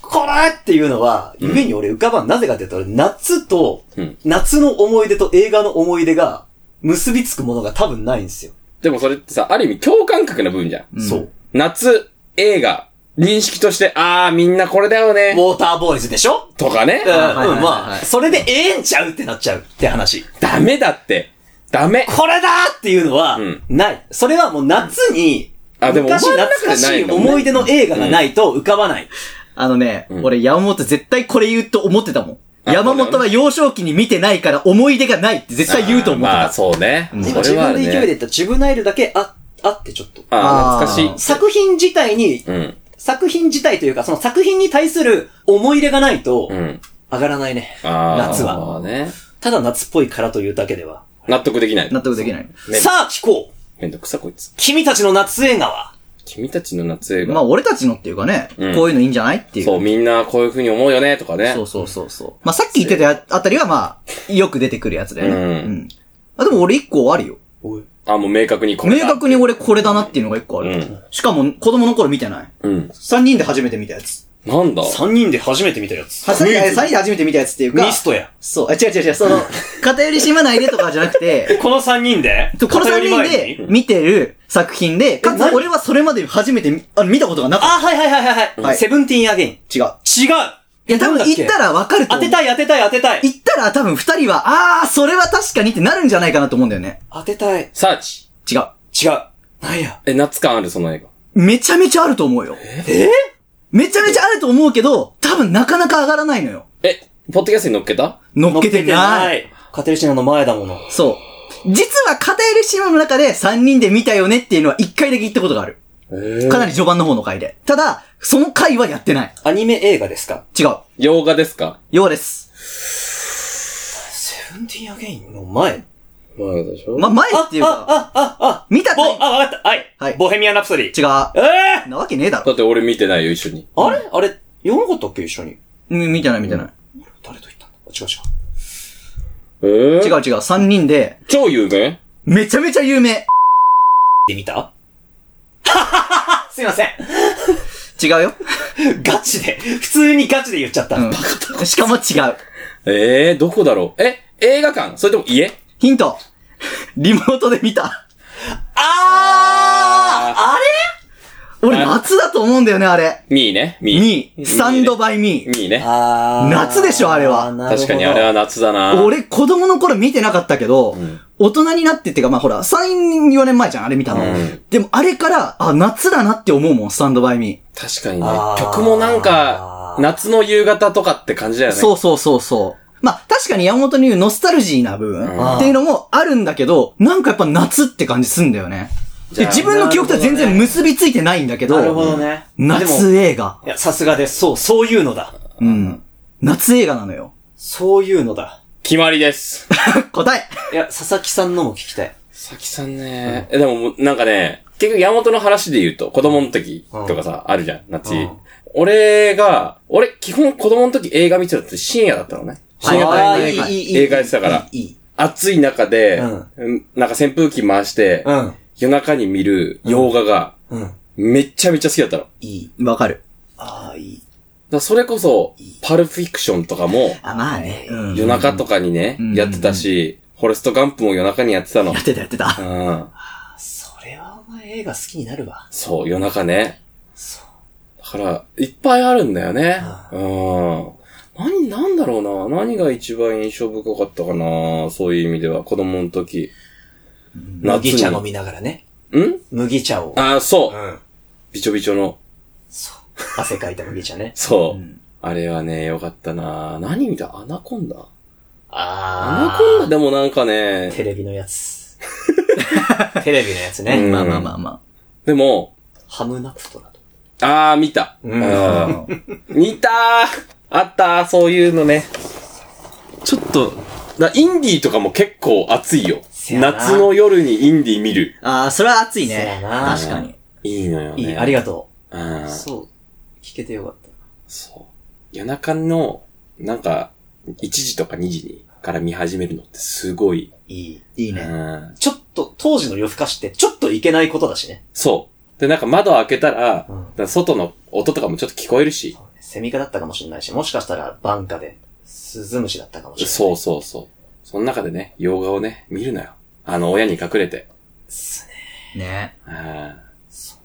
[SPEAKER 1] これっていうのは、夢に俺浮かばん。なぜかって言うと、俺夏と、
[SPEAKER 3] うん
[SPEAKER 1] 夏の思い出と映画の思い出が結びつくものが多分ないんですよ。
[SPEAKER 3] でもそれってさ、ある意味共感覚な部分じゃん。
[SPEAKER 2] うん
[SPEAKER 1] そう。
[SPEAKER 3] 夏、映画、認識として、あー、みんなこれだよ
[SPEAKER 1] ウ
[SPEAKER 3] ね。
[SPEAKER 1] ォーターボーイズでしょ？
[SPEAKER 3] とかね
[SPEAKER 1] うん、。まあ、それでええんちゃうってなっちゃうって話。
[SPEAKER 3] ダメだって。ダメ。
[SPEAKER 1] これだっていうのは
[SPEAKER 3] うん、
[SPEAKER 1] ない。それはもう夏に、
[SPEAKER 3] あでも
[SPEAKER 1] 昔懐かしい思い出の映画がないと浮かばない。
[SPEAKER 2] あのね、
[SPEAKER 3] うん
[SPEAKER 2] 俺山本絶対これ言うと思ってたもん。
[SPEAKER 3] あ
[SPEAKER 2] 山本は幼少期に見てないから思い出がないって絶対言うと思って
[SPEAKER 3] まあ、
[SPEAKER 2] た。
[SPEAKER 3] そうね。
[SPEAKER 2] うん
[SPEAKER 1] 今自分で勢いで言
[SPEAKER 3] ね。
[SPEAKER 1] ったジュブナイルだけ、あ、あってちょっと。
[SPEAKER 3] あー、懐かし
[SPEAKER 1] 作品自体に
[SPEAKER 3] い。うん。
[SPEAKER 1] 作品自体というか、その作品に対する思い入れがないと
[SPEAKER 3] う、ん。
[SPEAKER 1] 上がらないね。
[SPEAKER 3] あー
[SPEAKER 1] 夏は。
[SPEAKER 3] まあね。
[SPEAKER 1] ただ夏っぽいからというだけでは。
[SPEAKER 3] 納得できない。
[SPEAKER 2] 納得できない。
[SPEAKER 3] めん
[SPEAKER 1] さあ聞こう
[SPEAKER 3] めんどくさこいつ。
[SPEAKER 1] 君たちの夏映画は
[SPEAKER 3] 君たちの夏映画。
[SPEAKER 2] まあ俺たちのっていうかね、
[SPEAKER 3] うん
[SPEAKER 2] こういうのいいんじゃないっていう。
[SPEAKER 3] そう、みんなこういう風に思うよね、とかね。
[SPEAKER 2] そうそうそうそう。まあさっき言ってたやあたりはまあ、よく出てくるやつだよね。
[SPEAKER 3] うん
[SPEAKER 2] うん。あ、でも俺一個あるよ。
[SPEAKER 1] おい。
[SPEAKER 3] あ、もう明確にこれだ。
[SPEAKER 2] 明確に俺これだなっていうのが一個ある。
[SPEAKER 3] うん
[SPEAKER 2] しかも子供の頃見てない。
[SPEAKER 3] うん。
[SPEAKER 2] 三人で初めて見たやつ。
[SPEAKER 3] なんだ？
[SPEAKER 1] 三人で初めて見たやつ。
[SPEAKER 2] は三人三人で初めて見たやつっていうか。
[SPEAKER 1] ミストや。
[SPEAKER 2] そう。あ、違う違う違う。その、偏り島内でとかじゃなくて、
[SPEAKER 1] この三人で？
[SPEAKER 2] この三人で
[SPEAKER 1] に？
[SPEAKER 2] 見てる作品で、かつ
[SPEAKER 1] 何？
[SPEAKER 2] 俺はそれまで初めて見あ見たことがなかっ
[SPEAKER 1] あ、はいはいはいはいはい。
[SPEAKER 2] はい
[SPEAKER 1] セブンティーンアゲイン。
[SPEAKER 2] た。違う。
[SPEAKER 1] 違う
[SPEAKER 2] いや、多分言ったらわかると思う。
[SPEAKER 1] 当てたい当てたい当てたい。
[SPEAKER 2] 言ったら多分二人は、あー、それは確かにってなるんじゃないかなと思うんだよね。
[SPEAKER 1] 当てたい。
[SPEAKER 3] サーチ。
[SPEAKER 2] 違う。
[SPEAKER 1] 違う。なんや？
[SPEAKER 3] え、夏感ある、その映画。
[SPEAKER 2] めちゃめちゃあると思うよ。
[SPEAKER 1] え？
[SPEAKER 2] めちゃめちゃあると思うけど、多分なかなか上がらないのよ。
[SPEAKER 3] え、ポッドキャストに乗っけた？
[SPEAKER 2] 乗っけてない。
[SPEAKER 1] い。カテリシナの前だもの。
[SPEAKER 2] そう。実は片入れ島の中で3人で見たよねっていうのは1回だけ言ったことがある。
[SPEAKER 3] え
[SPEAKER 2] かなり序盤の方の回で。ただ、その回はやってない。
[SPEAKER 1] アニメ映画ですか？
[SPEAKER 2] 違う。
[SPEAKER 3] 洋画ですか？
[SPEAKER 2] ようです。
[SPEAKER 1] セブンティーンアゲインの前？
[SPEAKER 3] 前でしょ？
[SPEAKER 2] ま、前
[SPEAKER 1] あ
[SPEAKER 2] っていうか、
[SPEAKER 1] あ、あ、あ、
[SPEAKER 2] 見た回、
[SPEAKER 1] あ、わかった。はい。
[SPEAKER 2] はい
[SPEAKER 1] ボヘミアン・ラプソディ。
[SPEAKER 2] 違う。
[SPEAKER 1] ええ
[SPEAKER 2] なわけねえだろ。
[SPEAKER 3] だって俺見てないよ、一緒に。
[SPEAKER 1] あれ？あれ、読まなかったっけ一緒に？
[SPEAKER 2] うん見てない見てない。
[SPEAKER 1] 誰と言ったんだ？違う違う。
[SPEAKER 3] えー、
[SPEAKER 2] 違う違う。3人で、
[SPEAKER 3] 超有名？
[SPEAKER 2] めちゃめちゃ有名。
[SPEAKER 1] で見た？すいません。
[SPEAKER 2] 違うよ。
[SPEAKER 1] ガチで、普通にガチで言っちゃった。
[SPEAKER 2] うん。しかも違う。
[SPEAKER 3] えー、どこだろう？え、映画館？それとも家？
[SPEAKER 2] ヒント。リモートで見た。
[SPEAKER 1] あーあ
[SPEAKER 2] 俺、
[SPEAKER 3] あ
[SPEAKER 2] 夏だと思うんだよね、あれ。
[SPEAKER 3] ミーね。ミー。
[SPEAKER 2] ミー。スタンドバイミー。
[SPEAKER 3] ミーね。
[SPEAKER 1] あー
[SPEAKER 2] 夏でしょあれは
[SPEAKER 1] なるほど
[SPEAKER 3] 確かにあれは夏だな。
[SPEAKER 2] 俺、子供の頃見てなかったけど、
[SPEAKER 3] ん
[SPEAKER 2] 大人になってっていうか、まあほら、3、4年前じゃん、あれ見たの。
[SPEAKER 3] うん
[SPEAKER 2] でも、あれから、あ、夏だなって思うもん、スタンドバイミ
[SPEAKER 3] 確かにね
[SPEAKER 1] あ。ー
[SPEAKER 3] 曲もなんか、夏の夕方とかって感じだよ
[SPEAKER 2] ー。
[SPEAKER 3] ね。
[SPEAKER 2] そうそうそうそう。まあ、確かに山本に言うノスタルジーな部分
[SPEAKER 3] うん
[SPEAKER 2] っていうのもあるんだけど、なんかやっぱ夏って感じすんだよね。で、
[SPEAKER 3] じゃあ
[SPEAKER 2] 自分の記憶とは全然結びついてないんだけど、
[SPEAKER 1] なるほどね。
[SPEAKER 2] 夏映画。
[SPEAKER 1] いや、さすがです。そう、そういうのだ。
[SPEAKER 2] うん。夏映画なのよ。
[SPEAKER 1] そういうのだ。
[SPEAKER 3] 決まりです。
[SPEAKER 2] 答え
[SPEAKER 1] いや、佐々木さんのも聞きたい。
[SPEAKER 3] さきさんね、え、でも、なんかね、結局山本の話で言うと、子供の時とかさ、あるじゃん、夏
[SPEAKER 1] うん。
[SPEAKER 3] 俺が、俺、基本子供の時映画見てたって深夜だったのね。深夜
[SPEAKER 1] あー
[SPEAKER 3] 帯に
[SPEAKER 1] いいいいいい
[SPEAKER 3] 映画やってたから、
[SPEAKER 1] いい。いい
[SPEAKER 3] 暑い中で、
[SPEAKER 1] う
[SPEAKER 3] うんなんか扇風機回して、
[SPEAKER 1] うん。
[SPEAKER 3] 夜中に見る洋画が、
[SPEAKER 1] うん。
[SPEAKER 3] めっちゃめちゃ好きだったの。
[SPEAKER 1] いい。
[SPEAKER 2] わかる。
[SPEAKER 1] ああ、いい。
[SPEAKER 3] らそれこそ、パルフィクションとかも、
[SPEAKER 2] あ、まあね。うん。
[SPEAKER 3] 夜中とかにね、
[SPEAKER 2] うん
[SPEAKER 3] やってたし、フォレストガンプも夜中にやってたの。
[SPEAKER 2] やってたやってた。
[SPEAKER 3] うん。
[SPEAKER 1] それはお前映画好きになるわ。
[SPEAKER 3] そう、夜中ね。
[SPEAKER 1] そう。
[SPEAKER 3] だから、いっぱいあるんだよね。うん。何、なんだろうな。何が一番印象深かったかな。そういう意味では、子供の時。
[SPEAKER 1] 麦茶飲みながらね。
[SPEAKER 3] ん？
[SPEAKER 1] 麦茶を。
[SPEAKER 3] あ、そう。う
[SPEAKER 1] ん。
[SPEAKER 3] びちょびちょの。
[SPEAKER 1] 汗かいた麦茶ね。
[SPEAKER 3] そう。あれはね、よかったな何見た？アナコンダ、アナコンダ？でもなんかね、
[SPEAKER 1] テレビのやつ。テレビのやつね。
[SPEAKER 3] うん
[SPEAKER 2] まあまあまあま
[SPEAKER 3] でも、
[SPEAKER 1] ハムナプトラと。
[SPEAKER 3] あー、見た。
[SPEAKER 1] うん
[SPEAKER 3] うん 見たーあったー、そういうのね。ちょっと、だインディーとかも結構熱いよ。夏の夜にインディー見る。
[SPEAKER 2] あ。ああ、それは熱い
[SPEAKER 1] そう
[SPEAKER 2] ね。確かに。
[SPEAKER 3] いいのよね。
[SPEAKER 1] いい、ありがと
[SPEAKER 3] うん
[SPEAKER 1] う。そう。聞けてよかった。
[SPEAKER 3] そう。夜中の、なんか、1時とか2時にから見始めるのってすごい。
[SPEAKER 1] いい。
[SPEAKER 2] いいうね。
[SPEAKER 3] ん。
[SPEAKER 1] ちょっと、当時の夜更かしって、ちょっといけないことだしね。
[SPEAKER 3] そう。で、なんか窓開けたら、
[SPEAKER 1] うん
[SPEAKER 3] ら外の音とかもちょっと聞こえるし。
[SPEAKER 1] セミ科だったかもしれないし、もしかしたらバンカで、スズムシだったかもしれない。
[SPEAKER 3] そうそうそう。その中でね、洋画をね、見るのよ。あの、親に隠れて。
[SPEAKER 1] すね。
[SPEAKER 2] ね。
[SPEAKER 3] うん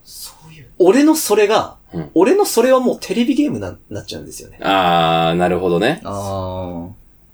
[SPEAKER 1] そういう。俺のそれが、
[SPEAKER 3] うん
[SPEAKER 1] 俺のそれはもうテレビゲームな、なっちゃうんですよね。
[SPEAKER 3] あー、なるほどね。
[SPEAKER 2] あ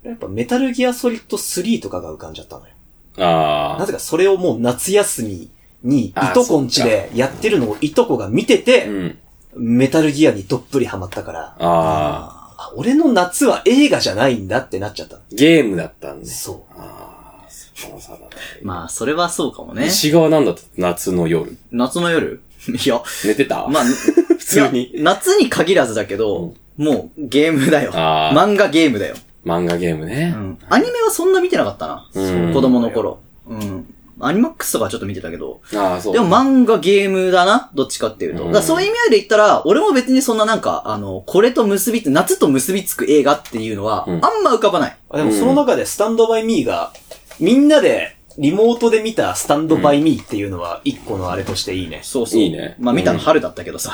[SPEAKER 1] やっぱメタルギアソリッド3とかが浮かんじゃったのよ。
[SPEAKER 3] あー。
[SPEAKER 1] なぜかそれをもう夏休みに、いとこんちでやってるのをいとこが見てて、
[SPEAKER 3] うん。
[SPEAKER 1] メタルギアにどっぷりハマったから、
[SPEAKER 3] あ
[SPEAKER 1] あ俺の夏は映画じゃないんだってなっちゃった。
[SPEAKER 3] ゲームだったんで。
[SPEAKER 1] そ
[SPEAKER 3] あー、そだ。
[SPEAKER 2] まあ、それはそうかもね。
[SPEAKER 3] 西側なんだった夏の夜。
[SPEAKER 2] 夏の夜？いや、
[SPEAKER 3] 寝てた？
[SPEAKER 2] まあ、
[SPEAKER 3] 普通に
[SPEAKER 2] 夏に限らずだけど、もうゲームだよ。
[SPEAKER 3] あー
[SPEAKER 2] 漫画ゲームだよ。
[SPEAKER 3] 漫画ゲームね
[SPEAKER 2] う。ん。アニメはそんな見てなかったな。
[SPEAKER 3] うん
[SPEAKER 2] 子供の頃。うん。アニマックスとかちょっと見てたけど。
[SPEAKER 3] ああ、そう。
[SPEAKER 2] でも漫画ゲームだなどっちかっていうと。
[SPEAKER 3] うん
[SPEAKER 2] だからそういう意味合いで言ったら、俺も別にそんななんか、あの、これと結びつ、夏と結びつく映画っていうのは、
[SPEAKER 3] うん
[SPEAKER 2] あんま浮かばない。
[SPEAKER 1] う。あでもその中でスタンドバイミーが、みんなでリモートで見たスタンドバイミーっていうのは一個のあれとしていいね。
[SPEAKER 2] そうそう。
[SPEAKER 3] いいね
[SPEAKER 2] まあ見たの
[SPEAKER 3] うん
[SPEAKER 2] 春だったけどさ。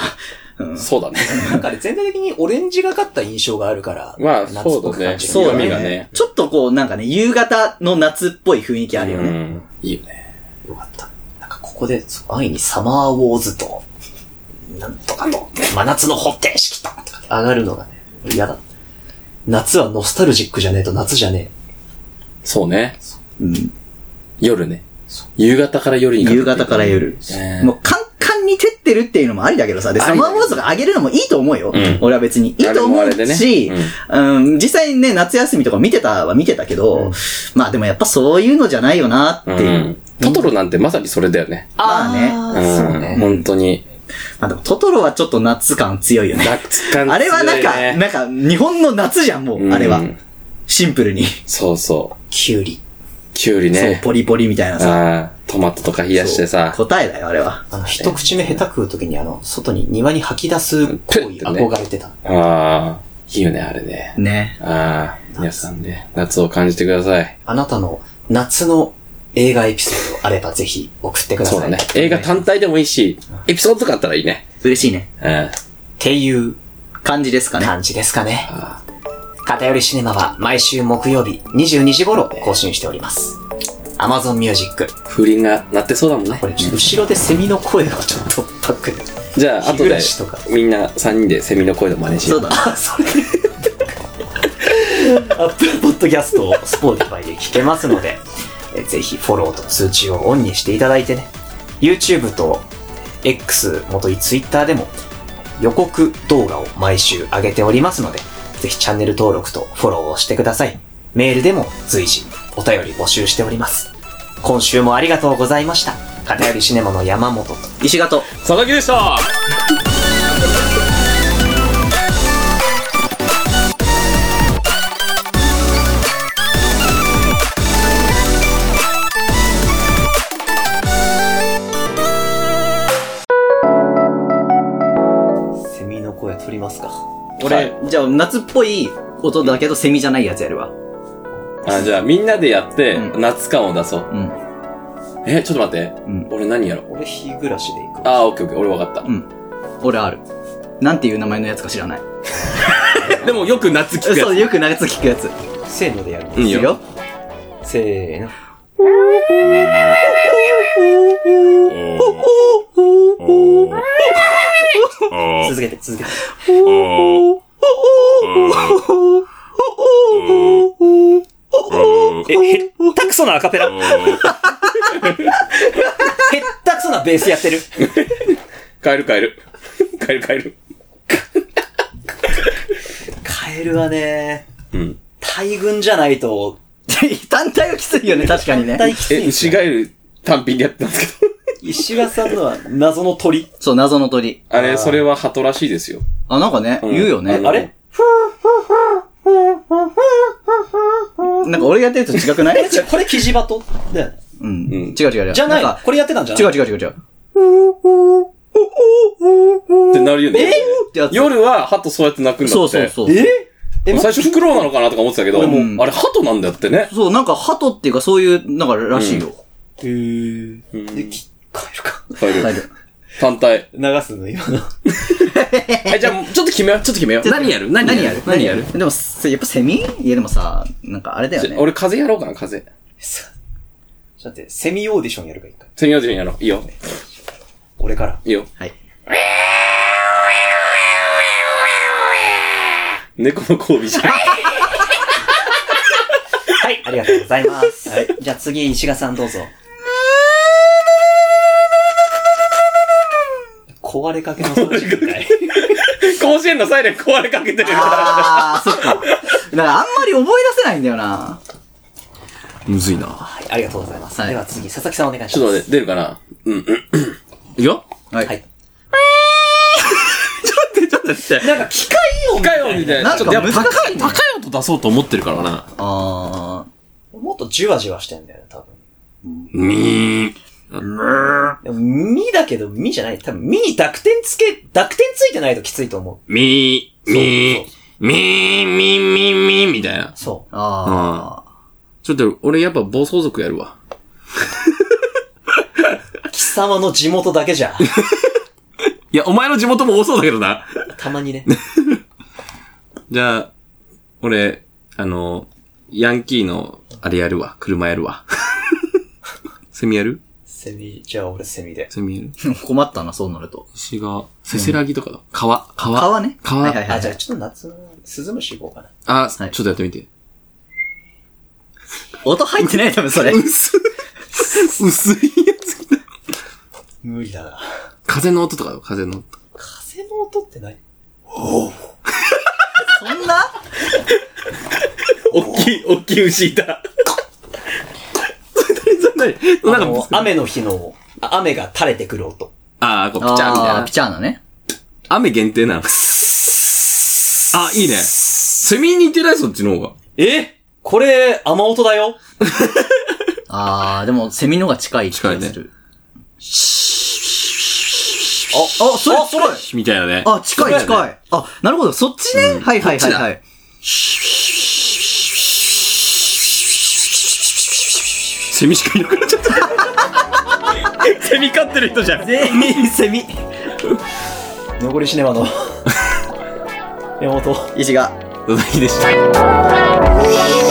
[SPEAKER 2] うん。
[SPEAKER 3] そうだね。
[SPEAKER 1] なんかあれ全体的にオレンジがかった印象があるから、
[SPEAKER 3] まあ
[SPEAKER 1] 夏っぽく感じる
[SPEAKER 2] そうだ
[SPEAKER 3] ね
[SPEAKER 2] ちょっとこう、なんかね、夕方の夏っぽい雰囲気あるよね。
[SPEAKER 3] うん。いいよね。
[SPEAKER 1] よかった。なんかここで、そう安易にサマーウォーズと、なんとかと、真夏の方程式と、とか上がるのがね、嫌だ。夏はノスタルジックじゃねえと夏じゃね
[SPEAKER 3] そうね。
[SPEAKER 2] うん。
[SPEAKER 3] 夜ね。夕方から夜にかけて
[SPEAKER 2] 夕方から夜。
[SPEAKER 3] ね
[SPEAKER 2] もうカンカンに照ってるっていうのもありだけどさ。で、サマーウォーズが上げるのもいいと思うよ。
[SPEAKER 3] うん
[SPEAKER 2] 俺は別に。いいと思う
[SPEAKER 3] あれもあれでね
[SPEAKER 2] し、うん、実際ね、夏休みとか見てたは見てたけど、まあでもやっぱそういうのじゃないよなっていう。
[SPEAKER 3] うん。トトロなんてまさにそれだよね。
[SPEAKER 2] まあね
[SPEAKER 1] ーそうね。
[SPEAKER 3] ん。本当に。
[SPEAKER 2] まあでもトトロはちょっと夏感強いよね。
[SPEAKER 3] 夏感強いね
[SPEAKER 2] あれはなんか、なんか日本の夏じゃん、もう、あれは
[SPEAKER 3] うん。
[SPEAKER 2] シンプルに。
[SPEAKER 3] そうそう。
[SPEAKER 1] キュウリ。
[SPEAKER 3] キュウリ
[SPEAKER 2] そう
[SPEAKER 3] ね、。
[SPEAKER 2] ポリポリみたいなさ。
[SPEAKER 3] ああ、トマトとか冷やしてさ。
[SPEAKER 2] 答えだよ、あれは。
[SPEAKER 1] あの、一口目下手食うときにあの、外に庭に吐き出す行為憧れてた。
[SPEAKER 3] ああ、いいよね、あれね。
[SPEAKER 2] ね。
[SPEAKER 3] ああ、皆さんね、夏を感じてください。
[SPEAKER 1] あなたの夏の映画エピソードあればぜひ送ってください。
[SPEAKER 3] そうだね。映画単体でもいいし、エピソードとかあったらいいね。
[SPEAKER 2] 嬉しいね。
[SPEAKER 3] うん。
[SPEAKER 1] っていう
[SPEAKER 2] 感じですかね。
[SPEAKER 1] 感じですかね。偏りシネマは毎週木曜日22時頃更新しております。Amazon Music。
[SPEAKER 3] 風鈴が鳴ってそうだもんね
[SPEAKER 1] こ。れ後ろでセミの声がちょっとパックで。
[SPEAKER 3] じゃあ、
[SPEAKER 1] とか、
[SPEAKER 3] みんな3人でセミの声の真似しよう。
[SPEAKER 2] そうだ
[SPEAKER 1] それ。Apple Podcast を Spotify で聞けますので、えぜひフォローと通知をオンにしていただいてね。YouTube と X、元い Twitter でも予告動画を毎週上げておりますので、ぜひチャンネル登録とフォローをしてください。メールでも随時お便り募集しております。今週もありがとうございました。片寄りシネマの山本と
[SPEAKER 2] 石形。
[SPEAKER 3] 佐々木でした
[SPEAKER 2] 夏っぽい音だけどセミじゃないやつやるわ。
[SPEAKER 3] あ、じゃあみんなでやって、
[SPEAKER 2] うん
[SPEAKER 3] 夏感を出そう。
[SPEAKER 2] うん。
[SPEAKER 3] え、ちょっと待って。
[SPEAKER 2] うん。
[SPEAKER 3] 俺何やろ？う
[SPEAKER 1] 俺日暮らしで行く。
[SPEAKER 3] あー、オッケーオッケー。俺分かった。
[SPEAKER 2] うん。俺ある。なんていう名前のやつか知らない。
[SPEAKER 3] でもよく夏聞くやつ。
[SPEAKER 2] そう、よく夏聞くやつ。
[SPEAKER 1] せーのでやる。
[SPEAKER 3] いいよ。
[SPEAKER 2] いいよ。
[SPEAKER 1] せーの。続けて、続けて。え、へったくそなアカペラ。へったくそなベースやってる。
[SPEAKER 3] 帰る帰る。帰る帰る。
[SPEAKER 1] エルはね、
[SPEAKER 3] うん。
[SPEAKER 1] 大群じゃないと、
[SPEAKER 2] 単体はきついよね、確かにね。
[SPEAKER 3] え、
[SPEAKER 1] 大きすぎ
[SPEAKER 3] 牛ガエル単品でやってたん。ですけど。
[SPEAKER 1] 石川さんのは謎の鳥。
[SPEAKER 2] そう、謎の鳥。
[SPEAKER 3] あれ、それは鳩らしいですよ。
[SPEAKER 2] あ、なんかね、
[SPEAKER 3] うん
[SPEAKER 2] 言うよね。
[SPEAKER 1] あれ？
[SPEAKER 2] なんか俺がやってると違くない？
[SPEAKER 1] え、違う、これキジバト？だよね。
[SPEAKER 2] うん。
[SPEAKER 3] うん
[SPEAKER 2] 違う違う違う。
[SPEAKER 1] じゃない
[SPEAKER 2] んか
[SPEAKER 1] これやってたんじゃない？
[SPEAKER 2] 違う違う違う違う。
[SPEAKER 3] ってなるよね。
[SPEAKER 2] ってやつ
[SPEAKER 3] 夜は鳩そうやって鳴くんだって。
[SPEAKER 2] そうそうそう。
[SPEAKER 1] え？え、
[SPEAKER 3] 最初フクロウなのかなとか思ってたけど、
[SPEAKER 2] ん
[SPEAKER 3] あれ鳩なんだってね。
[SPEAKER 2] そう、なんか鳩っていうかそういう、なんからしいよ。
[SPEAKER 1] へー
[SPEAKER 3] うん
[SPEAKER 1] で、き帰るか。
[SPEAKER 3] カエル
[SPEAKER 2] カエル
[SPEAKER 3] 単体。
[SPEAKER 1] 流すの、今の。
[SPEAKER 3] え、じゃあ、ちょっと決めよう。ちょっと決めよう。何やる？何やる？何やる？
[SPEAKER 2] でも、せやっぱセミ？いやでもさ、なんかあれだよね。
[SPEAKER 3] 俺風やろうかな、風。
[SPEAKER 1] さちょっと待って、セミオーディションやるか、一回。
[SPEAKER 3] セミオーディションやろう。いいよ。
[SPEAKER 1] 俺から。
[SPEAKER 3] いいよ。
[SPEAKER 2] はい。
[SPEAKER 3] 猫の交尾じゃん。
[SPEAKER 1] はい、ありがとうございます。はい。じゃあ次、石賀さんどうぞ。壊れかけの掃除機かい。
[SPEAKER 3] 甲子園のサイレン壊れかけてる。
[SPEAKER 2] あー、そっか。だからあんまり覚え出せないんだよな。
[SPEAKER 3] むずいな。
[SPEAKER 1] はい、ありがとうございます。
[SPEAKER 2] はい
[SPEAKER 1] では次、佐々木さんお願いします。
[SPEAKER 3] ちょっと待って、出るかな？うん、うん、うん。いくよ
[SPEAKER 2] はい。
[SPEAKER 1] はい。
[SPEAKER 3] ちょっと待って、ちょっと待って。
[SPEAKER 1] なんか機械音
[SPEAKER 3] 高い音みたいな。
[SPEAKER 2] なんか
[SPEAKER 3] ちょっとやっぱ
[SPEAKER 2] 難し
[SPEAKER 3] 高い、
[SPEAKER 2] いね
[SPEAKER 3] 高い音出そうと思ってるからな。
[SPEAKER 2] あ
[SPEAKER 1] もっとじわじわしてんだよね、多分。
[SPEAKER 3] みー。
[SPEAKER 1] でも、みだけど、みじゃない。多分、みに濁点つけ、濁点ついてないときついと思
[SPEAKER 3] みー、みー、みー、みー、みー、みー、みたいな
[SPEAKER 1] う。。そ
[SPEAKER 2] ー。あ
[SPEAKER 3] ちょっと、俺やっぱ暴走族やるわ。
[SPEAKER 1] う。貴様の地元だけじゃ。
[SPEAKER 3] いや、お前の地元も多そうだけどな。
[SPEAKER 1] たまにね。
[SPEAKER 3] じゃあ、俺、あの、ヤンキーの、あれやるわ。車やるわ。セミやる？
[SPEAKER 1] セミ、じゃあ俺セミで。
[SPEAKER 3] セミ。
[SPEAKER 2] 困ったな、そうなると。
[SPEAKER 3] 牛が、せせらぎとかだ。川、川。
[SPEAKER 2] 川ね。
[SPEAKER 3] 川。
[SPEAKER 2] はいはいはい。
[SPEAKER 1] あ、じゃあちょっと夏の、スズムシ行こうかな。
[SPEAKER 3] あ、
[SPEAKER 2] はい
[SPEAKER 3] ちょっとやってみて。
[SPEAKER 2] 音入ってない多分それ。
[SPEAKER 3] 薄、薄いやつ。
[SPEAKER 1] 無理だな。
[SPEAKER 3] 風の音とかだよ、風の音。
[SPEAKER 1] 風の音って何？
[SPEAKER 2] そんな？
[SPEAKER 3] おっきい、おっきい牛いた。何？
[SPEAKER 1] あ
[SPEAKER 3] 何なん
[SPEAKER 1] の
[SPEAKER 3] か、
[SPEAKER 1] 雨の日の、あ雨が垂れてくる音。
[SPEAKER 3] ああ、こう、ピチャーみたい
[SPEAKER 2] あー、
[SPEAKER 3] な
[SPEAKER 2] ピ。チャーナね。
[SPEAKER 3] 雨限定なの。あ、いいね。セミに似てない？そっちの方が。
[SPEAKER 1] え？これ、雨音だよ。
[SPEAKER 2] あー、でも、セミのが近い気がする。あ、あ、それ
[SPEAKER 1] あそれ
[SPEAKER 3] みたいなね。
[SPEAKER 2] あ、近い近い。あ、なるほど、そっちね。
[SPEAKER 3] うん
[SPEAKER 2] はいはいはいはい。
[SPEAKER 3] セミしかいなくなっちゃった。セミ飼ってる人じゃん。
[SPEAKER 2] 全員セミ。
[SPEAKER 1] 残りシネマの、山本。
[SPEAKER 2] 石が。
[SPEAKER 3] 佐々木でした。